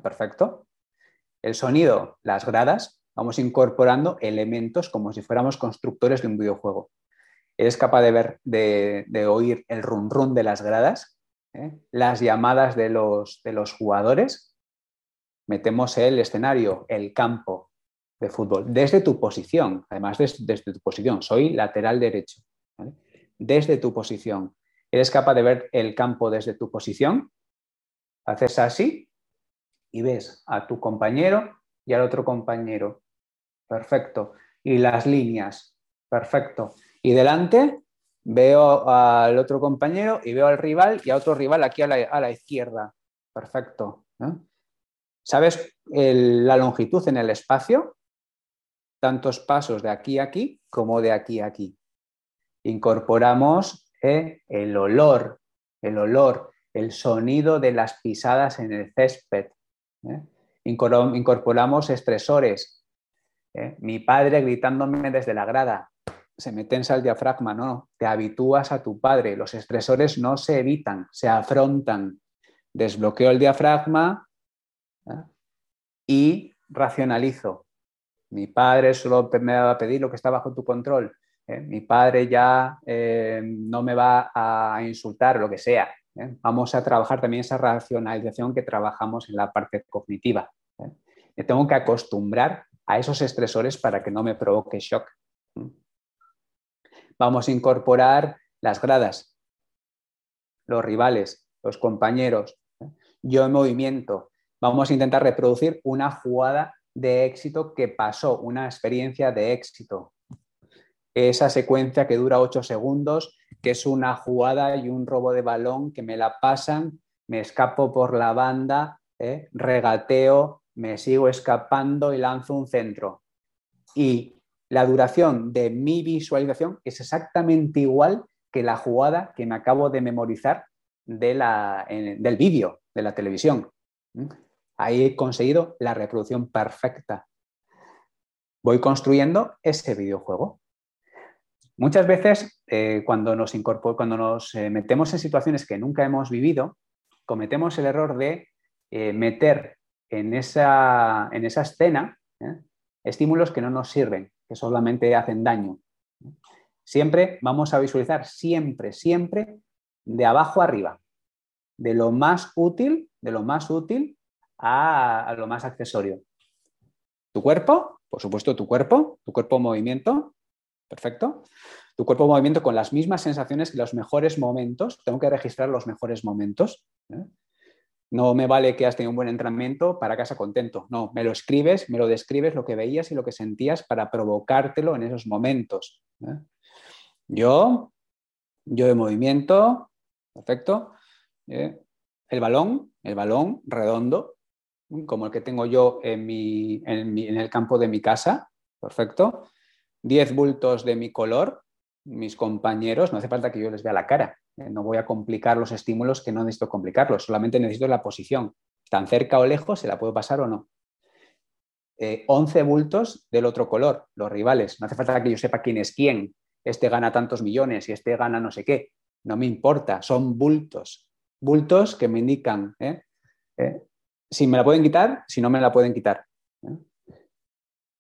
Perfecto. El sonido, las gradas vamos incorporando elementos como si fuéramos constructores de un videojuego. Eres capaz de ver, de, oír el run run de las gradas, ¿eh? las llamadas de los, de los jugadores. Metemos el escenario, el campo de fútbol, desde tu posición, además desde, tu posición, soy lateral derecho. Desde tu posición. Eres capaz de ver el campo desde tu posición. Haces así y ves a tu compañero y al otro compañero. Perfecto. Y las líneas. Perfecto. Y delante veo al otro compañero y veo al rival y a otro rival aquí a la, izquierda. Perfecto. ¿Sabes la longitud en el espacio? Tantos pasos de aquí a aquí como de aquí a aquí. Incorporamos eh, el olor, el olor, el sonido de las pisadas en el césped. ¿eh? incorporamos estresores. ¿eh? Mi padre gritándome desde la grada, se me tensa el diafragma, no, te habitúas a tu padre, los estresores no se evitan, se afrontan. Desbloqueo el diafragma ¿eh? y racionalizo. Mi padre solo me va a pedir lo que está bajo tu control. Mi padre ya no me va a insultar, lo que sea. ¿Eh? Vamos a trabajar también esa racionalización que trabajamos en la parte cognitiva. ¿eh? Me tengo que acostumbrar a esos estresores para que no me provoque shock. Vamos a incorporar las gradas, los rivales, los compañeros, ¿eh? yo en movimiento. vamos a intentar reproducir una jugada de éxito que pasó, una experiencia de éxito. Esa secuencia que dura 8 segundos, que es una jugada y un robo de balón que me la pasan, me escapo por la banda, ¿eh? regateo, me sigo escapando y lanzo un centro. Y la duración de mi visualización es exactamente igual que la jugada que me acabo de memorizar del vídeo, de la televisión. Ahí he conseguido la reproducción perfecta. Voy construyendo ese videojuego. Muchas veces, eh, cuando nos, cuando nos eh, metemos en situaciones que nunca hemos vivido, cometemos el error de eh, meter en esa, en esa escena estímulos que no nos sirven, que solamente hacen daño. Siempre vamos a visualizar, siempre, siempre, de abajo arriba, de lo más útil, de lo más útil a, lo más accesorio. Tu cuerpo, por supuesto, tu cuerpo, tu cuerpo en movimiento, perfecto. Tu cuerpo en movimiento con las mismas sensaciones que los mejores momentos. Tengo que registrar los mejores momentos. ¿eh? No me vale que has tenido un buen entrenamiento para casa contento. No, me lo escribes, me lo describes lo que veías y lo que sentías para provocártelo en esos momentos. ¿eh? Yo, yo de movimiento, perfecto. ¿eh? El balón, el balón redondo, como el que tengo yo en, en, el campo de mi casa, perfecto. 10 bultos de mi color, mis compañeros, no hace falta que yo les vea la cara. ¿eh? No voy a complicar los estímulos que no necesito complicarlos, solamente necesito la posición. Tan cerca o lejos, se la puedo pasar o no. 11 eh, bultos del otro color, los rivales. No hace falta que yo sepa quién es quién. Este gana tantos millones y este gana no sé qué. No me importa, son bultos. Bultos que me indican ¿eh? si me la pueden quitar, si no me la pueden quitar.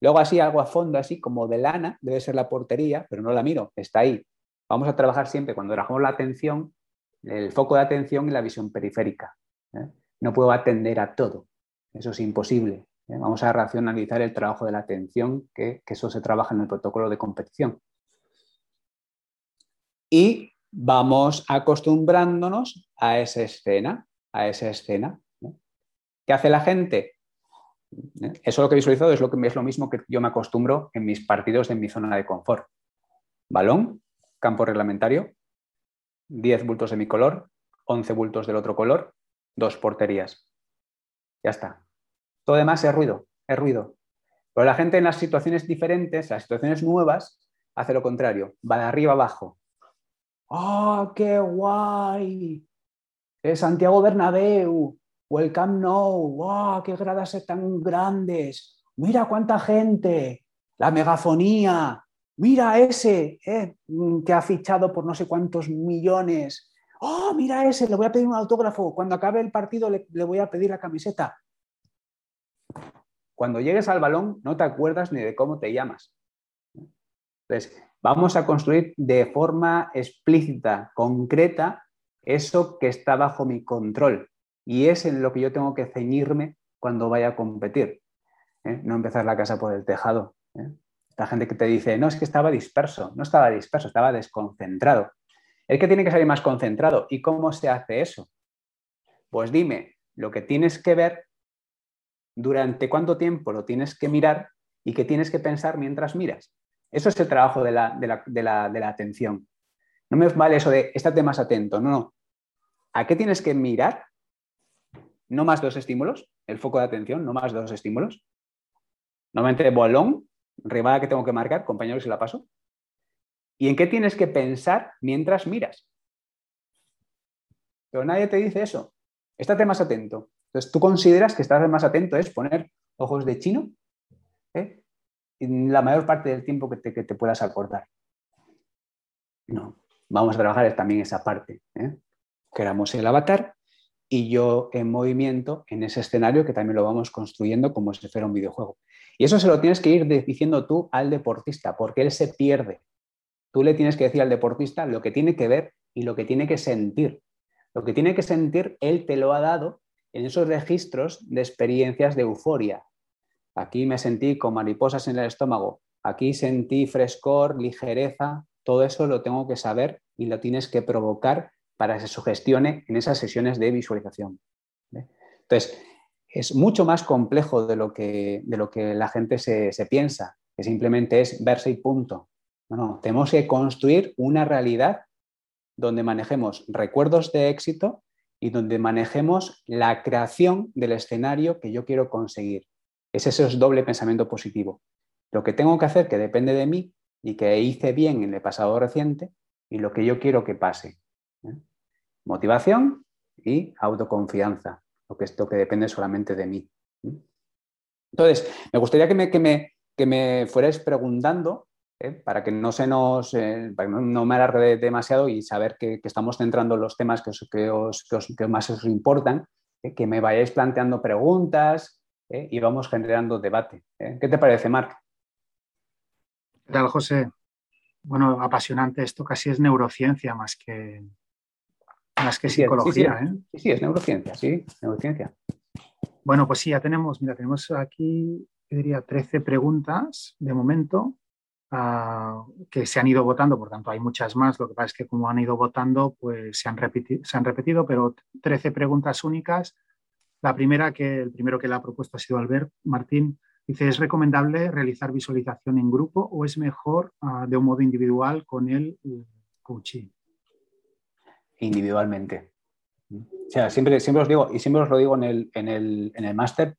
Luego así algo a fondo, así como de lana, debe ser la portería, pero no la miro, está ahí. Vamos a trabajar siempre cuando trabajamos la atención, el foco de atención y la visión periférica. ¿eh? No puedo atender a todo, eso es imposible. ¿eh? Vamos a racionalizar el trabajo de la atención, que, eso se trabaja en el protocolo de competición. Y vamos acostumbrándonos a esa escena, a esa escena. ¿Qué hace la gente? Eso lo que he visualizado es lo, que, es lo mismo que yo me acostumbro en mis partidos en mi zona de confort. Balón, campo reglamentario, 10 bultos de mi color, 11 bultos del otro color, dos porterías. Ya está. Todo demás es ruido, es ruido. Pero la gente en las situaciones diferentes, las situaciones nuevas, hace lo contrario, va de arriba abajo. ¡Oh, qué guay! Es Santiago Bernabéu, o el ¡wow! ¡Qué gradas tan grandes! ¡Mira cuánta gente! La megafonía, mira ese eh, mm, que ha fichado por no sé cuántos millones. ¡Oh, mira ese! Le voy a pedir un autógrafo. Cuando acabe el partido le, le voy a pedir la camiseta. Cuando llegues al balón no te acuerdas ni de cómo te llamas. Entonces, vamos a construir de forma explícita, concreta, eso que está bajo mi control. Y es en lo que yo tengo que ceñirme cuando vaya a competir. ¿eh? No empezar la casa por el tejado. ¿eh? La gente que te dice, no, es que estaba disperso. No estaba disperso, estaba desconcentrado. El que tiene que salir más concentrado. ¿Y cómo se hace eso? Pues dime lo que tienes que ver, durante cuánto tiempo lo tienes que mirar y qué tienes que pensar mientras miras. Eso es el trabajo de la, de la, de la, de la atención. No me vale eso de estate más atento. No, no. ¿A qué tienes que mirar no más dos estímulos, el foco de atención, no más dos estímulos. Normalmente bolón, ribada que tengo que marcar, compañeros, si la paso. ¿Y en qué tienes que pensar mientras miras? Pero nadie te dice eso. Estate más atento. Entonces, tú consideras que estar más atento es poner ojos de chino ¿eh? en la mayor parte del tiempo que te, que puedas acordar. No, vamos a trabajar también esa parte. ¿eh? El avatar y yo en movimiento en ese escenario que también lo vamos construyendo como si fuera un videojuego. Y eso se lo tienes que ir diciendo tú al deportista, porque él se pierde. Tú le tienes que decir al deportista lo que tiene que ver y lo que tiene que sentir. Lo que tiene que sentir, él te lo ha dado en esos registros de experiencias de euforia. Aquí me sentí con mariposas en el estómago, aquí sentí frescor, ligereza, todo eso lo tengo que saber y lo tienes que provocar para que se sugestione en esas sesiones de visualización. Entonces, es mucho más complejo de lo que, de lo que la gente se, piensa, que simplemente es verse y punto. No, no, tenemos que construir una realidad donde manejemos recuerdos de éxito y donde manejemos la creación del escenario que yo quiero conseguir. Es ese doble pensamiento positivo. Lo que tengo que hacer, que depende de mí y que hice bien en el pasado reciente, y lo que yo quiero que pase. ¿eh? Motivación y autoconfianza, lo que, esto que depende solamente de mí. Entonces, me gustaría que me, que me, que me fuerais preguntando ¿eh? para que no se nos eh, no, me alargue demasiado y saber que, estamos centrando los temas que, os, os, que, más os importan, ¿eh? que me vayáis planteando preguntas y vamos generando debate. ¿Qué te parece, Marc? ¿Qué tal, José? Bueno, apasionante. Esto casi es neurociencia más que, más que psicología. Sí, sí, es neurociencia, sí, neurociencia. Bueno, pues sí, ya tenemos, mira, tenemos aquí, diría, 13 preguntas de momento que se han ido votando, por tanto hay muchas más, lo que pasa es que como han ido votando, pues se han, repetido, se han repetido, pero 13 preguntas únicas. La primera, que el primero que la ha propuesto ha sido Albert Martín, dice, ¿es recomendable realizar visualización en grupo o es mejor ah, de un modo individual con el coaching? Individualmente. O sea, siempre, siempre os digo, y siempre os lo digo en el, en el, en el máster,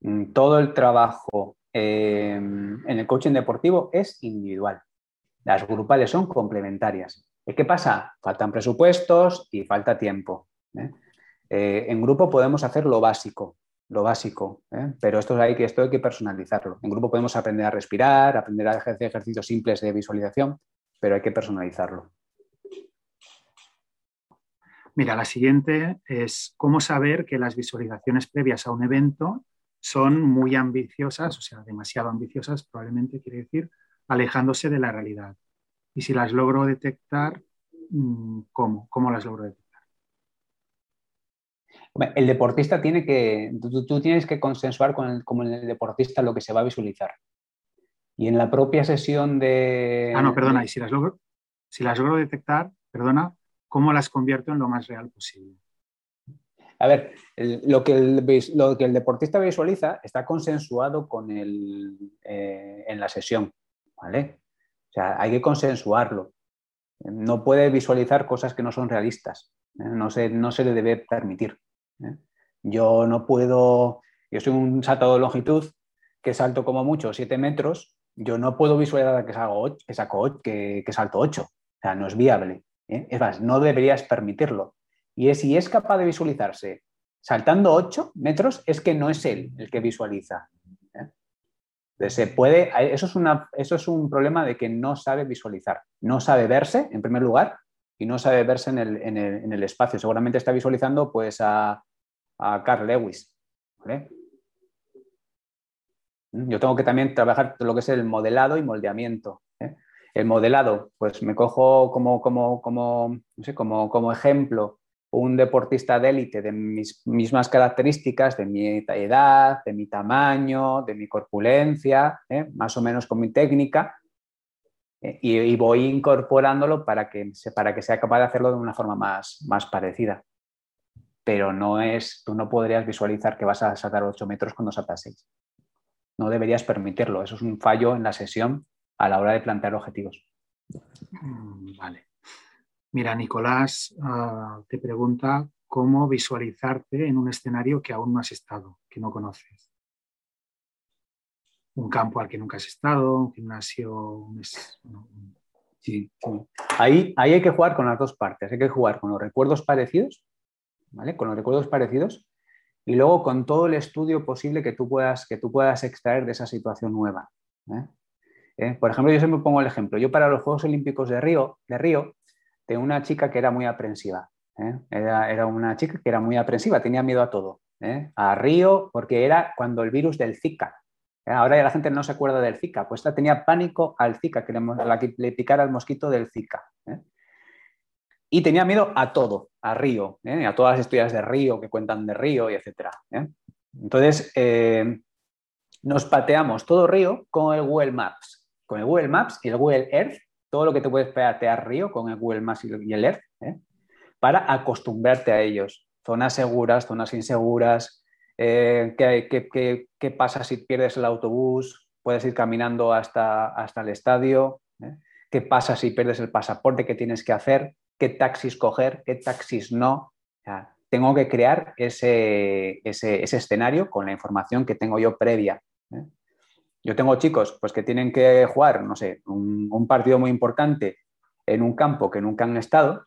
mm, todo el trabajo Em, en el coaching deportivo es individual. Las grupales son complementarias. ¿Qué pasa? Faltan presupuestos y falta tiempo. ¿eh? Eh, en grupo podemos hacer lo básico, lo básico, ¿eh? pero esto hay, que, esto hay que personalizarlo. En grupo podemos aprender a respirar, aprender a hacer ejercicios simples de visualización, pero hay que personalizarlo. Mira, la siguiente es cómo saber que las visualizaciones previas a un evento son muy ambiciosas, o sea, demasiado ambiciosas, probablemente quiere decir alejándose de la realidad. Y si las logro detectar, mm, ¿cómo? ¿Cómo las logro detectar? El deportista tiene que, tú, tienes que consensuar con el, como el deportista lo que se va a visualizar. Y en la propia sesión de... Ah, no, perdona, y si las logro, si las logro detectar, perdona, ¿cómo las convierto en lo más real posible? A ver, lo, que el, deportista visualiza está consensuado con el, eh, en la sesión, ¿vale? O sea, hay que consensuarlo. No puede visualizar cosas que no son realistas. ¿eh? No, se, no se le debe permitir. ¿eh? Yo no puedo, yo soy un saltador de longitud que salto como mucho 7 metros, yo no puedo visualizar que, salgo, que, que salto 8. O sea, no es viable. Es más, no deberías permitirlo y es, si es capaz de visualizarse saltando 8 metros, es que no es él el que visualiza. ¿eh? se puede, eso, es una, eso es un problema de que no sabe visualizar. No sabe verse, en primer lugar, y no sabe verse en el, espacio. Seguramente está visualizando pues, a, Carl Lewis. Yo tengo que también trabajar lo que es el modelado y moldeamiento. El modelado, pues me cojo como, como, como, no sé, como, como ejemplo un deportista de élite de mis mismas características, de mi edad, de mi tamaño, de mi corpulencia, ¿eh? más o menos con mi técnica, eh, y, voy incorporándolo para que, para que sea capaz de hacerlo de una forma más, más parecida. Pero no es, tú no podrías visualizar que vas a saltar 8 metros cuando saltas 6. No deberías permitirlo. Eso es un fallo en la sesión a la hora de plantear objetivos. Mm, vale. Mira, Nicolás ah, te pregunta cómo visualizarte en un escenario que aún no has estado, que no conoces. Un campo al que nunca has estado, un gimnasio. Sí, Ahí, ahí hay que jugar con las dos partes. Hay que jugar con los recuerdos parecidos, ¿vale? Con los recuerdos parecidos y luego con todo el estudio posible que tú puedas, que tú puedas extraer de esa situación nueva. ¿eh? ¿Eh? Por ejemplo, yo siempre pongo el ejemplo. Yo para los Juegos Olímpicos de Río, de Río de una chica que era muy aprensiva. ¿eh? Era, una chica que era muy aprensiva, tenía miedo a todo. ¿eh? A Río, porque era cuando el virus del Zika. Ahora ya la gente no se acuerda del Zika, pues tenía pánico al Zika, que le, la le picara el mosquito del Zika. Y tenía miedo a todo, a Río, a todas las historias de Río que cuentan de Río y etcétera. Entonces, nos pateamos todo Río con el Google Maps. Con el Google Maps y el Google Earth todo lo que te puedes peatear Río con el Google Maps y el Earth, ¿eh? para acostumbrarte a ellos. Zonas seguras, zonas inseguras, Eh, ¿qué, pasa si pierdes el autobús? ¿Puedes ir caminando hasta, hasta el estadio? ¿eh? ¿Qué pasa si pierdes el pasaporte? ¿Qué tienes que hacer? ¿Qué taxis coger? ¿Qué taxis no? tengo que crear ese, ese, escenario con la información que tengo yo previa. Yo tengo chicos pues, que tienen que jugar, no sé, un, partido muy importante en un campo que nunca han estado.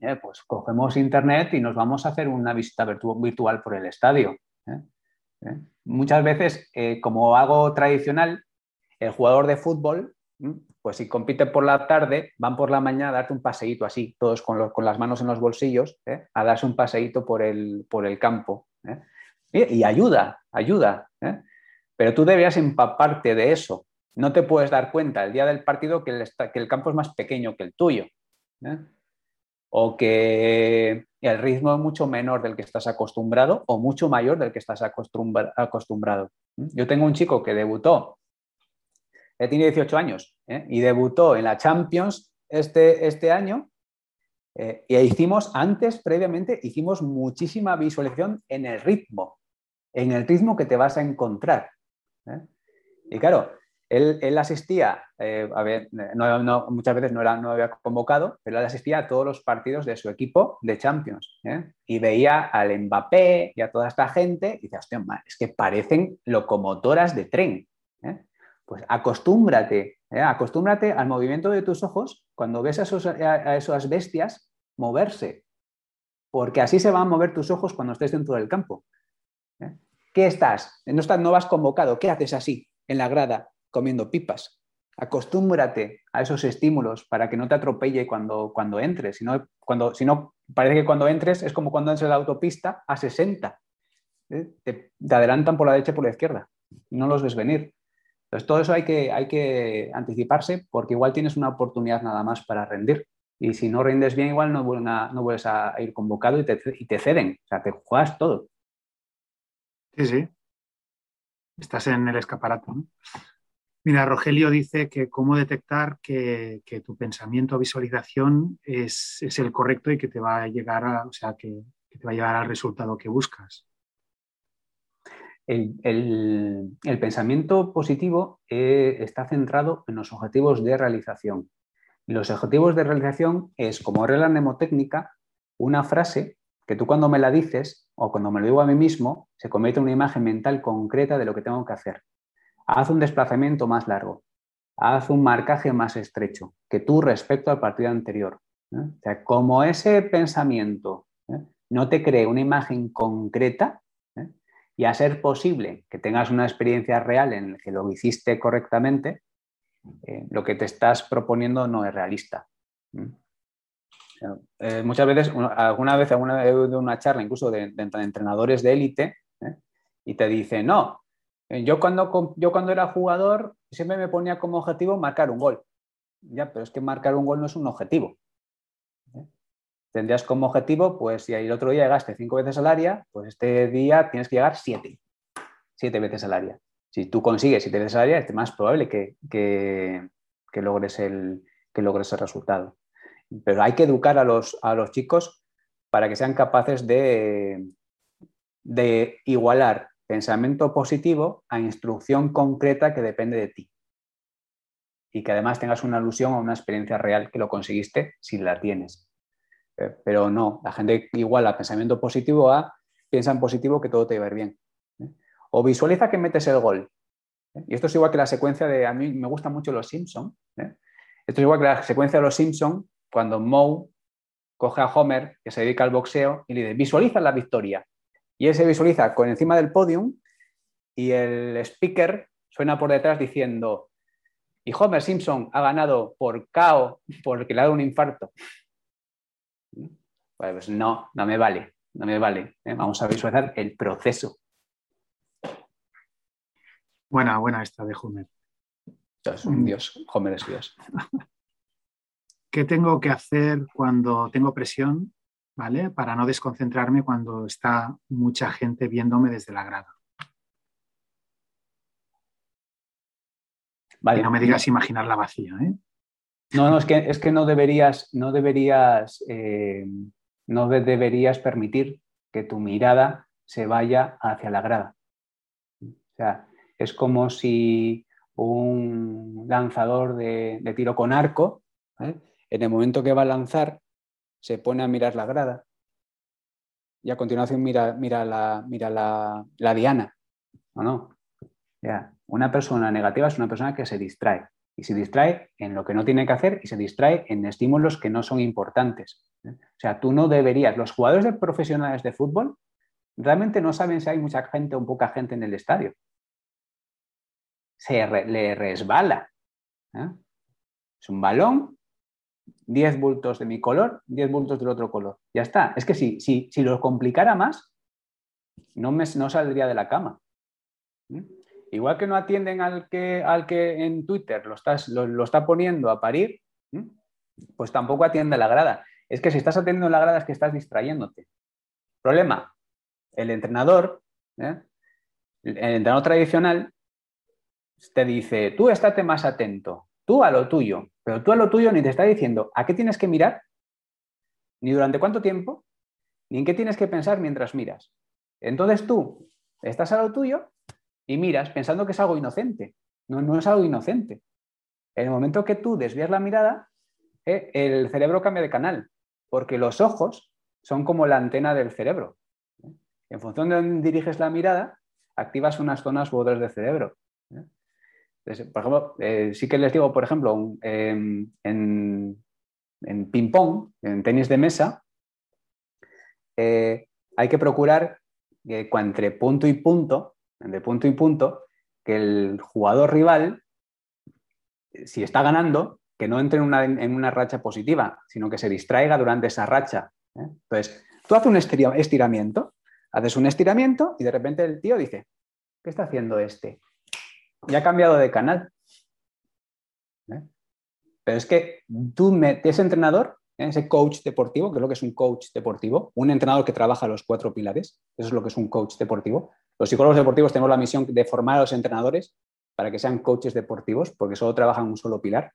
¿eh? pues cogemos internet y nos vamos a hacer una visita virtual por el estadio. ¿eh? Muchas veces, como hago tradicional, el jugador de fútbol pues si compiten por la tarde, van por la mañana a darte un paseíto así, todos con, las manos en los bolsillos, ¿eh? a darse un paseíto por el, por el campo. ¿eh? Y, ayuda, ayuda. ¿Eh? Pero tú deberías empaparte de eso. No te puedes dar cuenta el día del partido que el, campo es más pequeño que el tuyo. O que el ritmo es mucho menor del que estás acostumbrado o mucho mayor del que estás acostumbrado. Yo tengo un chico que debutó él tiene 18 años ¿eh? y debutó en la Champions este, este año. Eh, y hicimos antes, previamente, hicimos muchísima visualización en el ritmo, en el ritmo que te vas a encontrar. ¿Eh? Y claro, él, asistía, a ver, muchas veces no, era, no había convocado, pero él asistía a todos los partidos de su equipo de Champions. Y veía al Mbappé y a toda esta gente y decía, hostia, es que parecen locomotoras de tren. Pues acostúmbrate, ¿eh? acostúmbrate al movimiento de tus ojos cuando ves a, esas bestias moverse, porque así se van a mover tus ojos cuando estés dentro del campo. ¿eh? ¿Qué estás? No, estás? no vas convocado, ¿qué haces así en la grada comiendo pipas? Acostúmbrate a esos estímulos para que no te atropelle cuando, cuando entres. Si no, cuando, si no, parece que cuando entres es como cuando entres en la autopista a 60. ¿eh? Te, te, adelantan por la derecha y por la izquierda. No los ves venir. Entonces, todo eso hay que, hay que anticiparse porque igual tienes una oportunidad nada más para rendir. Y si no rindes bien, igual no, no vuelves a ir convocado y te, y te ceden. O sea, te juegas todo. Sí, sí. Estás en el escaparate. Mira, Rogelio dice que cómo detectar que, tu pensamiento o visualización es, el correcto y que te va a llegar a, o sea, que, que te va a llevar al resultado que buscas el, pensamiento positivo eh, está centrado en los objetivos de realización. Los objetivos de realización es, como regla mnemotécnica, una frase que tú cuando me la dices o cuando me lo digo a mí mismo, se convierte en una imagen mental concreta de lo que tengo que hacer. Haz un desplazamiento más largo, haz un marcaje más estrecho que tú respecto al partido anterior. ¿eh? O sea, como ese pensamiento ¿eh? no te cree una imagen concreta, y a ser posible que tengas una experiencia real en la que lo hiciste correctamente, eh, lo que te estás proponiendo no es realista. Eh, muchas veces, alguna vez, alguna vez de una charla incluso de, entrenadores de élite ¿eh? y te dicen, no, yo cuando, yo cuando era jugador siempre me ponía como objetivo marcar un gol. Ya, pero es que marcar un gol no es un objetivo tendrías como objetivo, pues si el otro día llegaste cinco veces al área, pues este día tienes que llegar siete, siete veces al área. Si tú consigues siete veces al área, es más probable que, logres, el, que logres el resultado. Pero hay que educar a los, a los chicos para que sean capaces de, de igualar pensamiento positivo a instrucción concreta que depende de ti. Y que además tengas una alusión a una experiencia real que lo conseguiste si la tienes. Eh, pero no, la gente igual a pensamiento positivo a piensa en positivo que todo te va a ir bien. ¿eh? O visualiza que metes el gol. ¿eh? Y esto es igual que la secuencia de, a mí me gustan mucho los Simpson. Esto es igual que la secuencia de los Simpson cuando Moe coge a Homer, que se dedica al boxeo, y le dice, visualiza la victoria. Y él se visualiza con encima del podium y el speaker suena por detrás diciendo, y Homer Simpson ha ganado por KO porque le ha dado un infarto. Pues no, no me vale, no me vale. ¿eh? Vamos a visualizar el proceso. Buena, buena esta de Homer. Es un dios, Homer es dios. (laughs) ¿Qué tengo que hacer cuando tengo presión, ¿vale? Para no desconcentrarme cuando está mucha gente viéndome desde la grada. Vale. Y no me digas imaginar la vacía, ¿eh? No, no, es que, es que no deberías, no deberías, eh, no deberías permitir que tu mirada se vaya hacia la grada. O sea, es como si un lanzador de, tiro con arco, ¿eh? En el momento que va a lanzar, se pone a mirar la grada y a continuación mira, mira, la, mira la, diana. ¿O no? una persona negativa es una persona que se distrae. Y se distrae en lo que no tiene que hacer y se distrae en estímulos que no son importantes. ¿eh? O sea, tú no deberías. Los jugadores de profesionales de fútbol realmente no saben si hay mucha gente o poca gente en el estadio. Se le resbala. ¿eh? Es un balón, 10 bultos de mi color, 10 bultos del otro color. Ya está. Es que si, si, si lo complicara más, no, me, no saldría de la cama. ¿eh? Igual que no atienden al que, al que en Twitter lo, estás, lo, está poniendo a parir, pues tampoco atiende la grada. Es que si estás atendiendo la grada es que estás distrayéndote. Problema, el entrenador, ¿eh? el entrenador tradicional, te dice, tú estate más atento, tú a lo tuyo, pero tú a lo tuyo ni te está diciendo a qué tienes que mirar, ni durante cuánto tiempo, ni en qué tienes que pensar mientras miras. Entonces tú estás a lo tuyo y miras pensando que es algo inocente. No, es algo inocente. En el momento que tú desvías la mirada, eh, el cerebro cambia de canal, porque los ojos son como la antena del cerebro. En función de dónde diriges la mirada, activas unas zonas u otras del cerebro. Por ejemplo, eh, sí que les digo, por ejemplo, em, en, en ping-pong, en tenis de mesa, eh, hay que procurar que entre punto y punto, de punto y punto, que el jugador rival, si está ganando, que no entre en una, racha positiva, sino que se distraiga durante esa racha. ¿eh? Entonces, tú haces un estiramiento Haces un estiramiento y de repente el tío dice, ¿qué está haciendo este? Y ha cambiado de canal. ¿Eh? Pero es que tú, ese entrenador, ¿eh? ese coach deportivo, que es lo que es un coach deportivo, un entrenador que trabaja los cuatro pilares, eso es lo que es un coach deportivo. Los psicólogos deportivos tenemos la misión de formar a los entrenadores para que sean coaches deportivos, porque solo trabajan un solo pilar.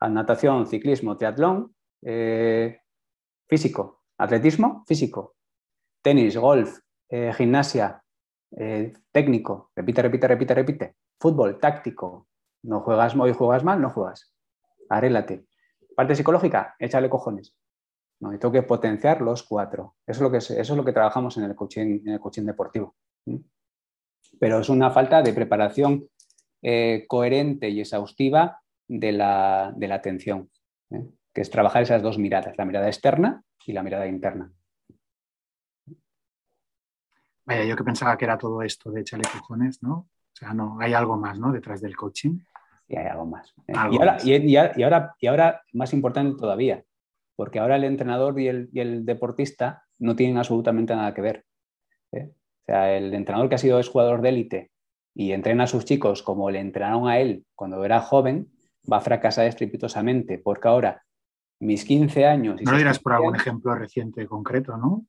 Natación, ciclismo, triatlón, eh, físico, atletismo, físico, tenis, golf, gimnasia, técnico, repite, repite, repite, repite, fútbol, táctico, no juegas hoy juegas mal, no juegas, arréglate. Parte psicológica, échale cojones. No, tengo que potenciar los cuatro. Eso es lo que, eso es lo que trabajamos en el coaching, en el coaching deportivo. Pero es una falta de preparación eh, coherente y exhaustiva de la, de la atención, que es trabajar esas dos miradas, la mirada externa y la mirada interna. Vaya, yo que pensaba que era todo esto de échale cojones, ¿no? O sea, no, hay algo más, ¿no? Detrás del coaching. Sí, hay algo más. ¿eh? y, ahora, y, ahora, más importante todavía, porque ahora el entrenador y el, deportista no tienen absolutamente nada que ver. ¿eh? O sea, el entrenador que ha sido jugador de élite y entrena a sus chicos como le entrenaron a él cuando era joven, va a fracasar estrepitosamente, porque ahora mis 15 años... no lo dirás por algún ejemplo reciente concreto, ¿no?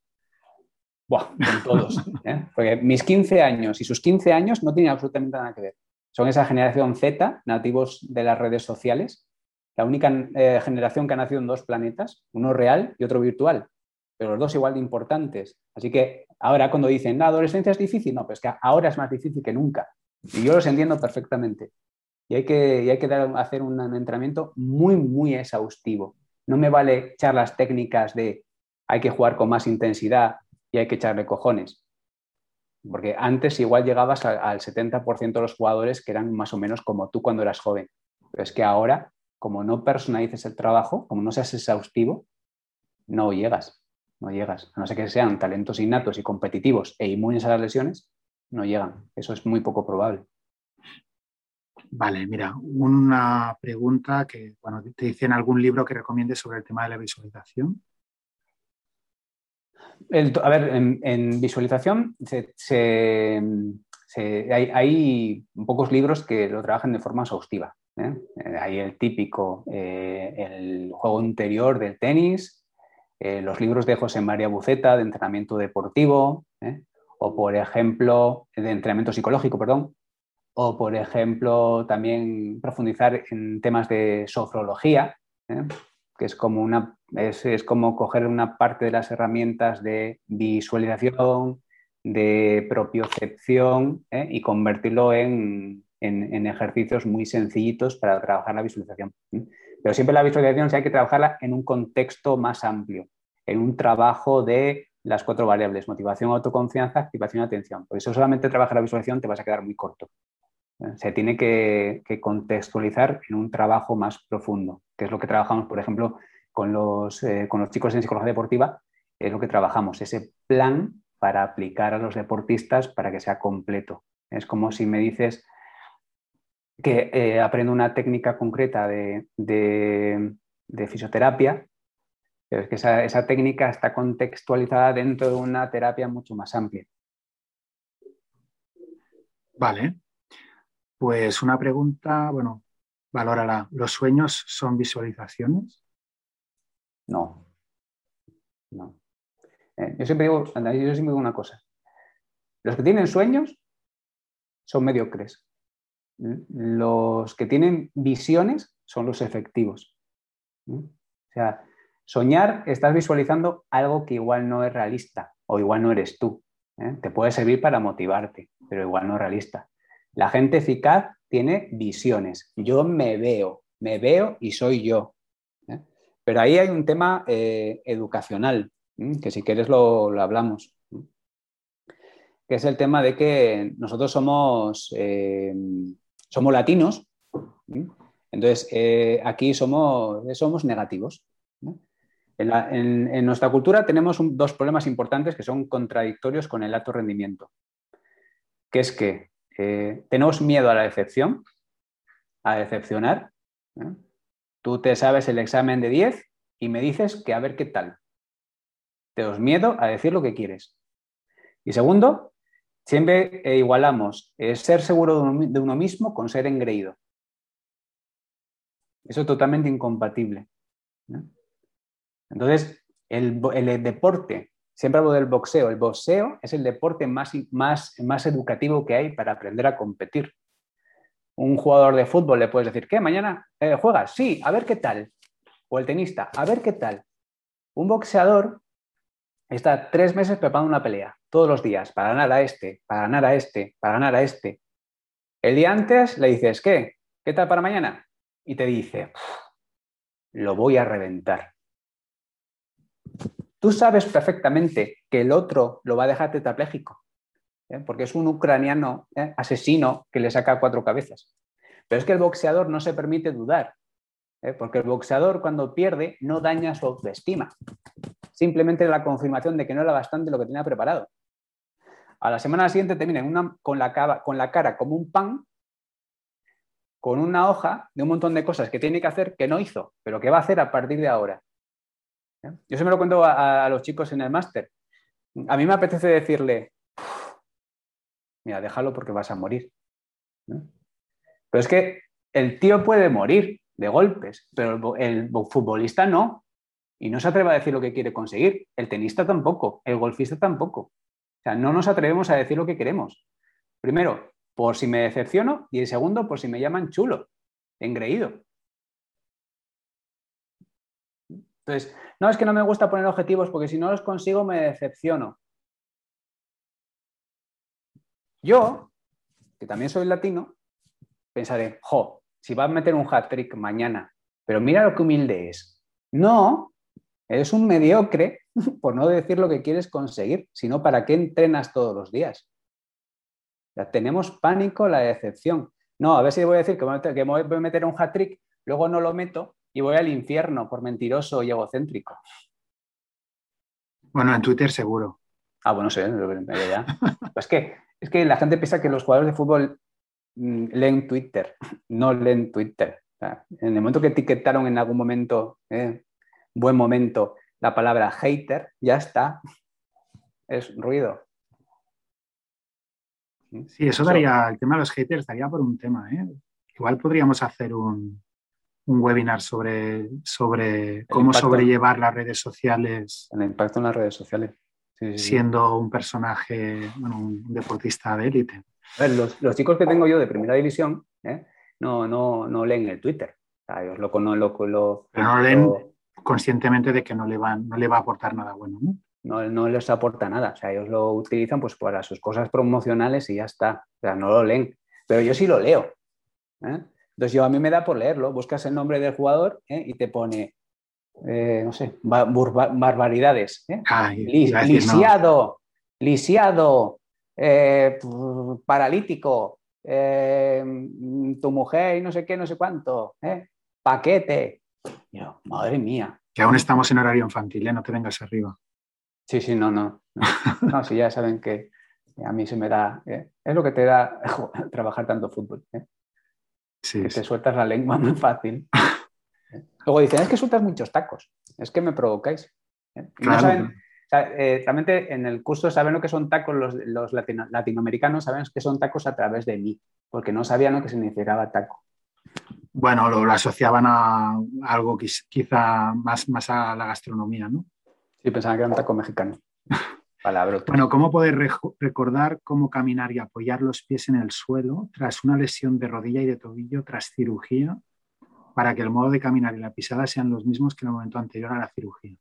Buah, con todos. ¿eh? Porque mis 15 años y sus 15 años no tienen absolutamente nada que ver. Son esa generación Z, nativos de las redes sociales, la única eh, generación que ha nacido en dos planetas, uno real y otro virtual, pero los dos igual de importantes. Así que ahora cuando dicen, la adolescencia es difícil, no, pues que ahora es más difícil que nunca. Y yo los entiendo perfectamente. Y hay que, hay que hacer un entrenamiento muy, muy exhaustivo. No me vale charlas técnicas de hay que jugar con más intensidad, y hay que echarle cojones. Porque antes igual llegabas al 70% de los jugadores que eran más o menos como tú cuando eras joven. Pero es que ahora, como no personalices el trabajo, como no seas exhaustivo, no llegas. No llegas. A no ser que sean talentos innatos y competitivos e inmunes a las lesiones, no llegan. Eso es muy poco probable. Vale, mira, una pregunta que, bueno, te dice en algún libro que recomiendes sobre el tema de la visualización a ver, en, visualización hay, pocos libros que lo trabajan de forma exhaustiva. ¿eh? Eh, hay el típico, eh, el juego interior del tenis, los libros de José María Buceta de entrenamiento deportivo, o por ejemplo, de entrenamiento psicológico, perdón, o por ejemplo, también profundizar en temas de sofrología, que es como, una, es, como coger una parte de las herramientas de visualización, de propiocepción ¿eh? y convertirlo en, ejercicios muy sencillitos para trabajar la visualización. Pero siempre la visualización hay que trabajarla en un contexto más amplio, en un trabajo de las cuatro variables, motivación, autoconfianza, activación y atención. Por eso solamente trabajar la visualización te vas a quedar muy corto. Se tiene que, contextualizar en un trabajo más profundo, que es lo que trabajamos, por ejemplo, con los, eh, con los chicos en psicología deportiva, es lo que trabajamos, ese plan para aplicar a los deportistas para que sea completo. Es como si me dices que eh, aprendo una técnica concreta de fisioterapia pero es que esa, técnica está contextualizada dentro de una terapia mucho más amplia. Vale. Pues una pregunta, bueno, valórala. ¿Los sueños son visualizaciones? No. No. Eh, yo, siempre digo, yo siempre digo una cosa. Los que tienen sueños son mediocres. Los que tienen visiones son los efectivos. O sea, Soñar, estás visualizando algo que igual no es realista o igual no eres tú. ¿eh? Te puede servir para motivarte, pero igual no es realista. La gente eficaz tiene visiones. Yo me veo, me veo y soy yo. ¿eh? Pero ahí hay un tema eh, educacional, que si quieres lo, hablamos, que es el tema de que nosotros somos, somos latinos, entonces aquí somos, somos negativos. En, nuestra cultura tenemos dos problemas importantes que son contradictorios con el alto rendimiento, que es que eh, tenemos miedo a la decepción, a decepcionar. ¿eh? Tú te sabes el examen de 10 y me dices que a ver qué tal. Tenemos miedo a decir lo que quieres. Y segundo, siempre igualamos ser seguro de uno mismo con ser engreído. Eso es totalmente incompatible. Entonces, el, deporte, siempre hablo del boxeo, el boxeo es el deporte más, más, educativo que hay para aprender a competir. Un jugador de fútbol le puedes decir, ¿qué? ¿Mañana eh, juegas? Sí, a ver qué tal. O el tenista, a ver qué tal. Un boxeador está tres meses preparando una pelea, todos los días, para ganar a este, para ganar a este, para ganar a este. El día antes le dices, ¿qué? ¿Qué tal para mañana? Y te dice, lo voy a reventar. Tú sabes perfectamente que el otro lo va a dejar tetrapléjico, ¿eh? porque es un ucraniano ¿eh? asesino que le saca cuatro cabezas. Pero es que el boxeador no se permite dudar, ¿eh? porque el boxeador cuando pierde no daña su autoestima, simplemente la confirmación de que no era bastante lo que tenía preparado. A la semana siguiente termina con la cara como un pan, con una hoja de un montón de cosas que tiene que hacer que no hizo, pero que va a hacer a partir de ahora. Yo se me lo cuento a, los chicos en el máster. A mí me apetece decirle, mira, déjalo porque vas a morir. Pero es que el tío puede morir de golpes, pero el, futbolista no. Y no se atreve a decir lo que quiere conseguir. El tenista tampoco, el golfista tampoco. O sea, no nos atrevemos a decir lo que queremos. Primero, por si me decepciono y el segundo, por si me llaman chulo, engreído. Entonces, no es que no me gusta poner objetivos porque si no los consigo me decepciono. Yo, que también soy latino, pensaré, jo, si va a meter un hat trick mañana, pero mira lo que humilde es. No, eres un mediocre (laughs) por no decir lo que quieres conseguir, sino para qué entrenas todos los días. Tenemos pánico la decepción. No, a ver si voy a decir que voy a meter un hat trick, luego no lo meto y voy al infierno por mentiroso y egocéntrico. Bueno, en Twitter seguro. Ah, bueno, sí, ya. es, que, es que la gente piensa que los jugadores de fútbol mm, leen Twitter, (laughs) no leen Twitter. en el momento que etiquetaron en algún momento, eh, buen momento, la palabra hater, ya está. Es ruido. Sí, eso daría, el tema de los haters daría por un tema. ¿eh? Igual podríamos hacer un, un webinar sobre, sobre cómo sobrellevar las redes sociales. El impacto en las redes sociales. siendo un personaje, bueno, un deportista de élite. los, los, chicos que tengo yo de primera división ¿eh? no, no, no leen el Twitter. lo, lo, Pero no leen conscientemente de que no le, van, no le va a aportar nada bueno. ¿no? no, les aporta nada. O sea, ellos lo utilizan pues para sus cosas promocionales y ya está. O sea, no lo leen. Pero yo sí lo leo. ¿eh? Entonces yo a mí me da por leerlo. Buscas el nombre del jugador ¿eh? y te pone, no sé, barbaridades. lisiado, lisiado, paralítico, tu mujer y no sé qué, no sé cuánto, paquete. madre mía. Que aún estamos en horario infantil, ¿eh? no te vengas arriba. Sí, sí, no, no. (laughs) No, si ya saben que a mí se me da. ¿eh? Es lo que te da (laughs) trabajar tanto fútbol. ¿Eh? Sí, que te sueltas la lengua (laughs) muy fácil. Luego dicen, es que sueltas muchos tacos, es que me provocáis. no saben, realmente en el curso saben lo que son tacos los, latinoamericanos, saben que son tacos a través de mí, porque no sabían lo que significaba taco bueno, lo, asociaban a algo quizá más, más a la gastronomía, ¿no? Sí, pensaban que era un taco mexicano. (laughs) Bueno, ¿cómo poder recordar cómo caminar y apoyar los pies en el suelo tras una lesión de rodilla y de tobillo tras cirugía para que el modo de caminar y la pisada sean los mismos que en el momento anterior a la cirugía?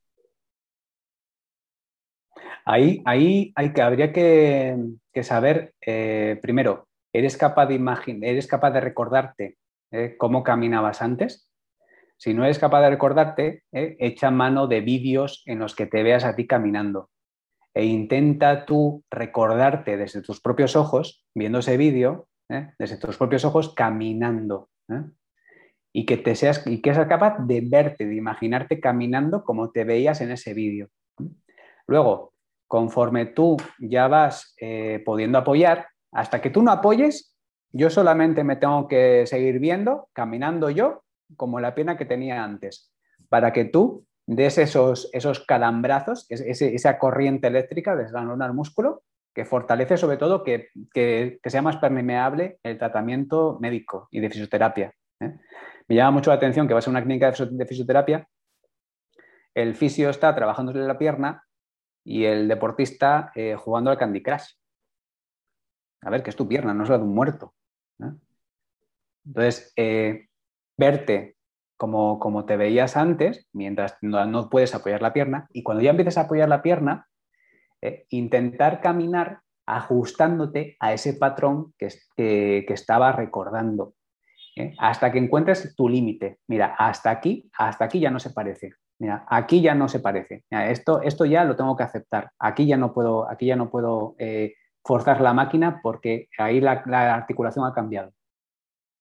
Ahí, ahí hay que, habría que, saber, eh, primero, ¿eres capaz de imaginar, eres capaz de recordarte ¿eh? cómo caminabas antes. Si no eres capaz de recordarte, ¿eh? echa mano de vídeos en los que te veas a ti caminando. E intenta tú recordarte desde tus propios ojos, viendo ese vídeo, ¿eh? desde tus propios ojos, caminando. Y que, te seas, y que seas capaz de verte, de imaginarte caminando como te veías en ese vídeo. Luego, conforme tú ya vas pudiendo apoyar, hasta que tú no apoyes, yo solamente me tengo que seguir viendo, caminando yo, como la pierna que tenía antes, para que tú des esos, esos calambrazos, esa corriente eléctrica desde el músculo, que fortalece sobre todo que, sea más permeable el tratamiento médico y de fisioterapia. ¿eh? Me llama mucho la atención que vas a una clínica de fisioterapia, el fisio está trabajando en la pierna y el deportista eh, jugando al Candy Crush. A ver, que es tu pierna, no es la de un muerto. Entonces, eh, verte como, como, te veías antes, mientras no, puedes apoyar la pierna, y cuando ya empieces a apoyar la pierna, eh, intentar caminar ajustándote a ese patrón que, que, estaba recordando, ¿eh? hasta que encuentres tu límite. Mira, hasta aquí, hasta aquí ya no se parece. Mira, aquí ya no se parece. esto, esto ya lo tengo que aceptar. Aquí ya no puedo, aquí ya no puedo forzar la máquina porque ahí la, articulación ha cambiado.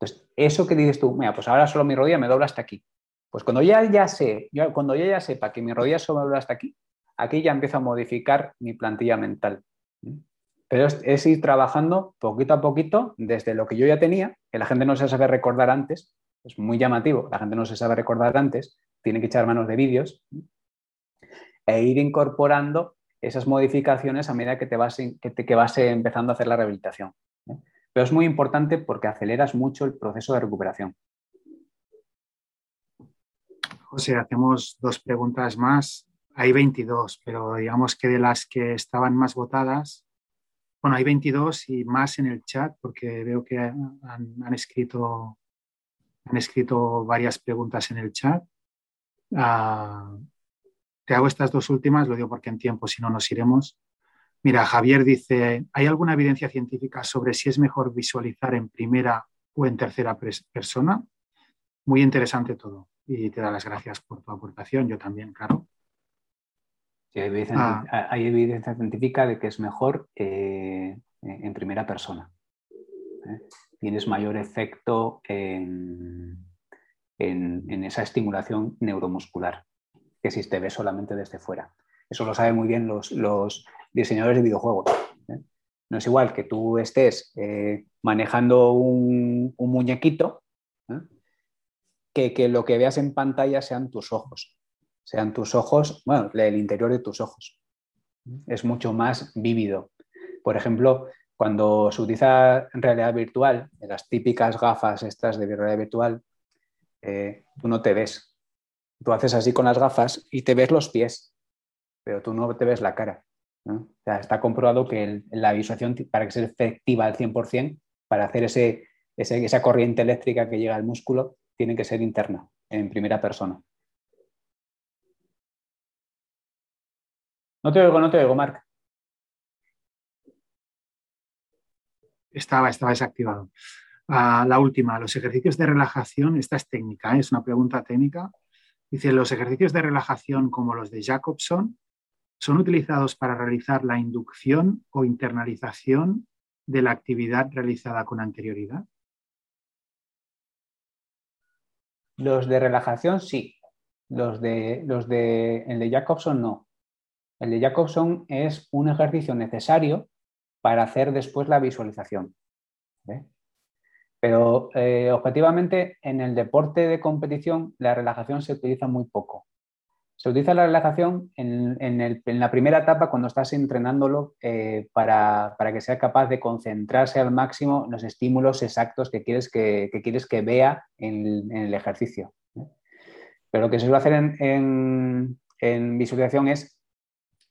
Entonces, eso que dices tú, mira, pues ahora solo mi rodilla me dobla hasta aquí. Pues cuando ya, ya sé, cuando ya, sepa que mi rodilla solo me dobla hasta aquí, aquí ya empiezo a modificar mi plantilla mental. Pero es, ir trabajando poquito a poquito desde lo que yo ya tenía, que la gente no se sabe recordar antes, es muy llamativo, la gente no se sabe recordar antes, tiene que echar manos de vídeos, e ir incorporando esas modificaciones a medida que, te vas, que, vas empezando a hacer la rehabilitación. Pero es muy importante porque aceleras mucho el proceso de recuperación. José, hacemos dos preguntas más. Hay 22, pero digamos que de las que estaban más votadas, bueno, hay 22 y más en el chat porque veo que han, escrito, han escrito varias preguntas en el chat. Ah, te hago estas dos últimas, lo digo porque en tiempo, si no nos iremos. Mira, Javier dice, ¿hay alguna evidencia científica sobre si es mejor visualizar en primera o en tercera persona? Muy interesante todo y te da las gracias por tu aportación, yo también, claro. hay, evidencia, ah. científica de que es mejor eh, en primera persona. ¿eh? Tienes mayor efecto en esa estimulación neuromuscular que si te ves solamente desde fuera. Eso lo saben muy bien los, diseñadores de videojuegos. ¿eh? No es igual que tú estés eh, manejando un, muñequito ¿eh? que, lo que veas en pantalla sean tus ojos. Sean tus ojos, bueno, el interior de tus ojos. Es mucho más vívido. Por ejemplo, cuando se utiliza realidad virtual, las típicas gafas estas de realidad virtual, tú no te ves, tú haces así con las gafas y te ves los pies, pero tú no te ves la cara. Está comprobado que la visualización, para que sea efectiva al 100%, para hacer ese, esa corriente eléctrica que llega al músculo, tiene que ser interna, en primera persona. No te oigo, no te oigo, Marc. Estaba, estaba desactivado. Ah, la última, los ejercicios de relajación, esta es técnica, ¿eh? es una pregunta técnica. Dice, los ejercicios de relajación como los de Jacobson son utilizados para realizar la inducción o internalización de la actividad realizada con anterioridad. Los de relajación sí, los de, los de, el de Jacobson no. El de Jacobson es un ejercicio necesario para hacer después la visualización. Pero eh, objetivamente en el deporte de competición la relajación se utiliza muy poco. Se utiliza la relajación en, la primera etapa cuando estás entrenándolo eh, para, que sea capaz de concentrarse al máximo en los estímulos exactos que quieres que, quieres que vea en, el ejercicio. Pero lo que se suele hacer en, visualización es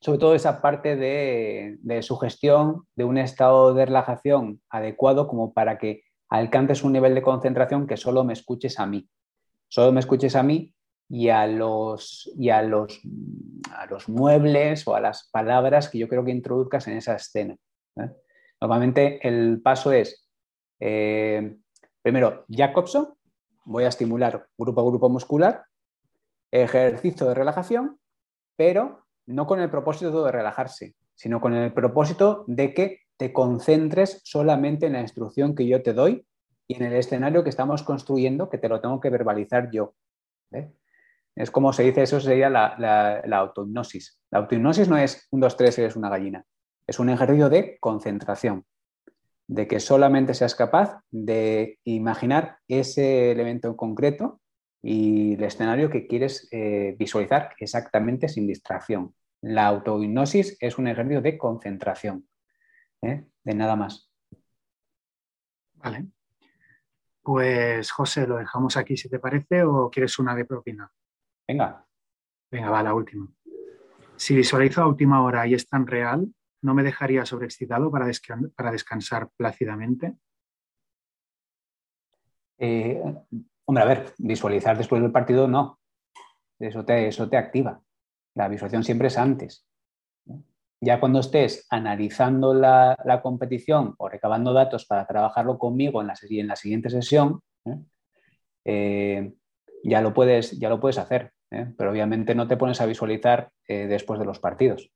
sobre todo esa parte de, de sugestión de un estado de relajación adecuado como para que alcances un nivel de concentración que solo me escuches a mí. Solo me escuches a mí y a los, y a los, a los muebles o a las palabras que yo creo que introduzcas en esa escena. ¿eh? Normalmente el paso es, eh, primero, Jacobson, voy a estimular grupo a grupo muscular, ejercicio de relajación, pero no con el propósito de relajarse, sino con el propósito de que te concentres solamente en la instrucción que yo te doy y en el escenario que estamos construyendo, que te lo tengo que verbalizar yo. Es como se dice, eso sería la, la, autohipnosis. La autohipnosis no es un, dos, tres, eres una gallina. Es un ejercicio de concentración, de que solamente seas capaz de imaginar ese elemento en concreto y el escenario que quieres eh, visualizar exactamente sin distracción. La autohipnosis es un ejercicio de concentración. ¿eh? de nada más. Vale. Pues José, lo dejamos aquí si te parece o quieres una de propina. Venga. Venga, va, la última. Si visualizo a última hora y es tan real, ¿no me dejaría sobreexcitado para, para descansar plácidamente? Eh, hombre, a ver, visualizar después del partido no. Eso te, eso te activa. La visualización siempre es antes ya cuando estés analizando la, competición o recabando datos para trabajarlo conmigo en la, en la siguiente sesión, ¿eh? Eh, ya, lo puedes, ya lo puedes hacer, ¿eh? pero obviamente no te pones a visualizar después de los partidos.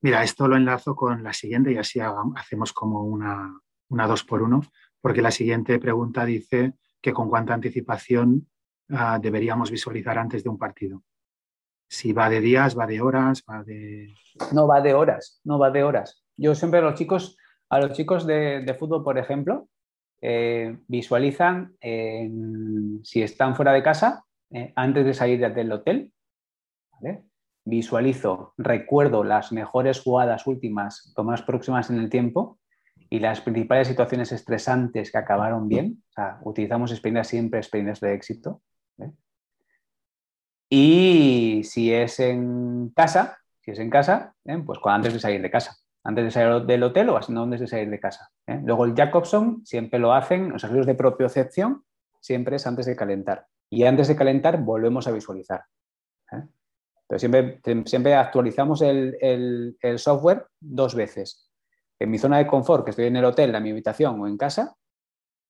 Mira, esto lo enlazo con la siguiente y así hacemos como una, una dos por uno, porque la siguiente pregunta dice que con cuánta anticipación ah, deberíamos visualizar antes de un partido. Si va de días, va de horas, va de... No va de horas, no va de horas. Yo siempre a los chicos, a los chicos de, fútbol, por ejemplo, eh, visualizan si están fuera de casa eh, antes de salir del hotel. Visualizo, recuerdo las mejores jugadas últimas o más próximas en el tiempo y las principales situaciones estresantes que acabaron bien. O sea, utilizamos experiencias siempre, experiencias de éxito. Y si es en casa, si es en casa, ¿eh? pues antes de salir de casa, antes de salir del hotel o antes de salir de casa. ¿eh? Luego el Jacobson siempre lo hacen, los ejercicios de propiocepción siempre es antes de calentar. Y antes de calentar volvemos a visualizar. ¿eh? siempre, siempre actualizamos el, el, software dos veces. En mi zona de confort, que estoy en el hotel, en mi habitación o en casa,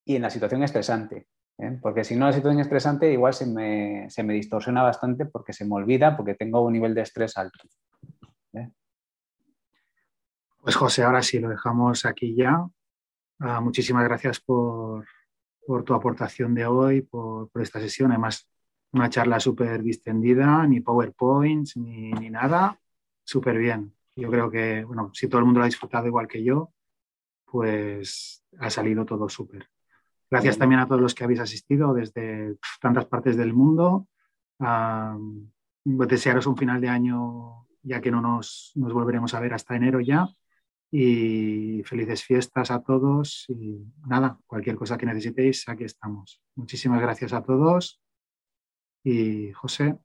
y en la situación estresante. ¿eh? porque si no la situación estresante igual se me, se me, distorsiona bastante porque se me olvida, porque tengo un nivel de estrés alto. ¿eh? Pues José, ahora sí, lo dejamos aquí ya. Ah, muchísimas gracias por, por, tu aportación de hoy, por, por esta sesión. Además, una charla súper distendida, ni PowerPoints, ni, ni nada. Súper bien. Yo creo que, bueno, si todo el mundo lo ha disfrutado igual que yo, pues ha salido todo súper. Gracias también a todos los que habéis asistido desde tantas partes del mundo. desearos un final de año ya que no nos, nos, volveremos a ver hasta enero ya. Y felices fiestas a todos. Y nada, cualquier cosa que necesitéis, aquí estamos. Muchísimas gracias a todos. Y José.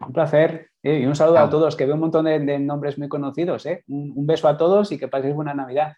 Un placer. Eh, y un saludo a todos, que veo un montón de, nombres muy conocidos. Eh. Un, un beso a todos y que paséis buena Navidad.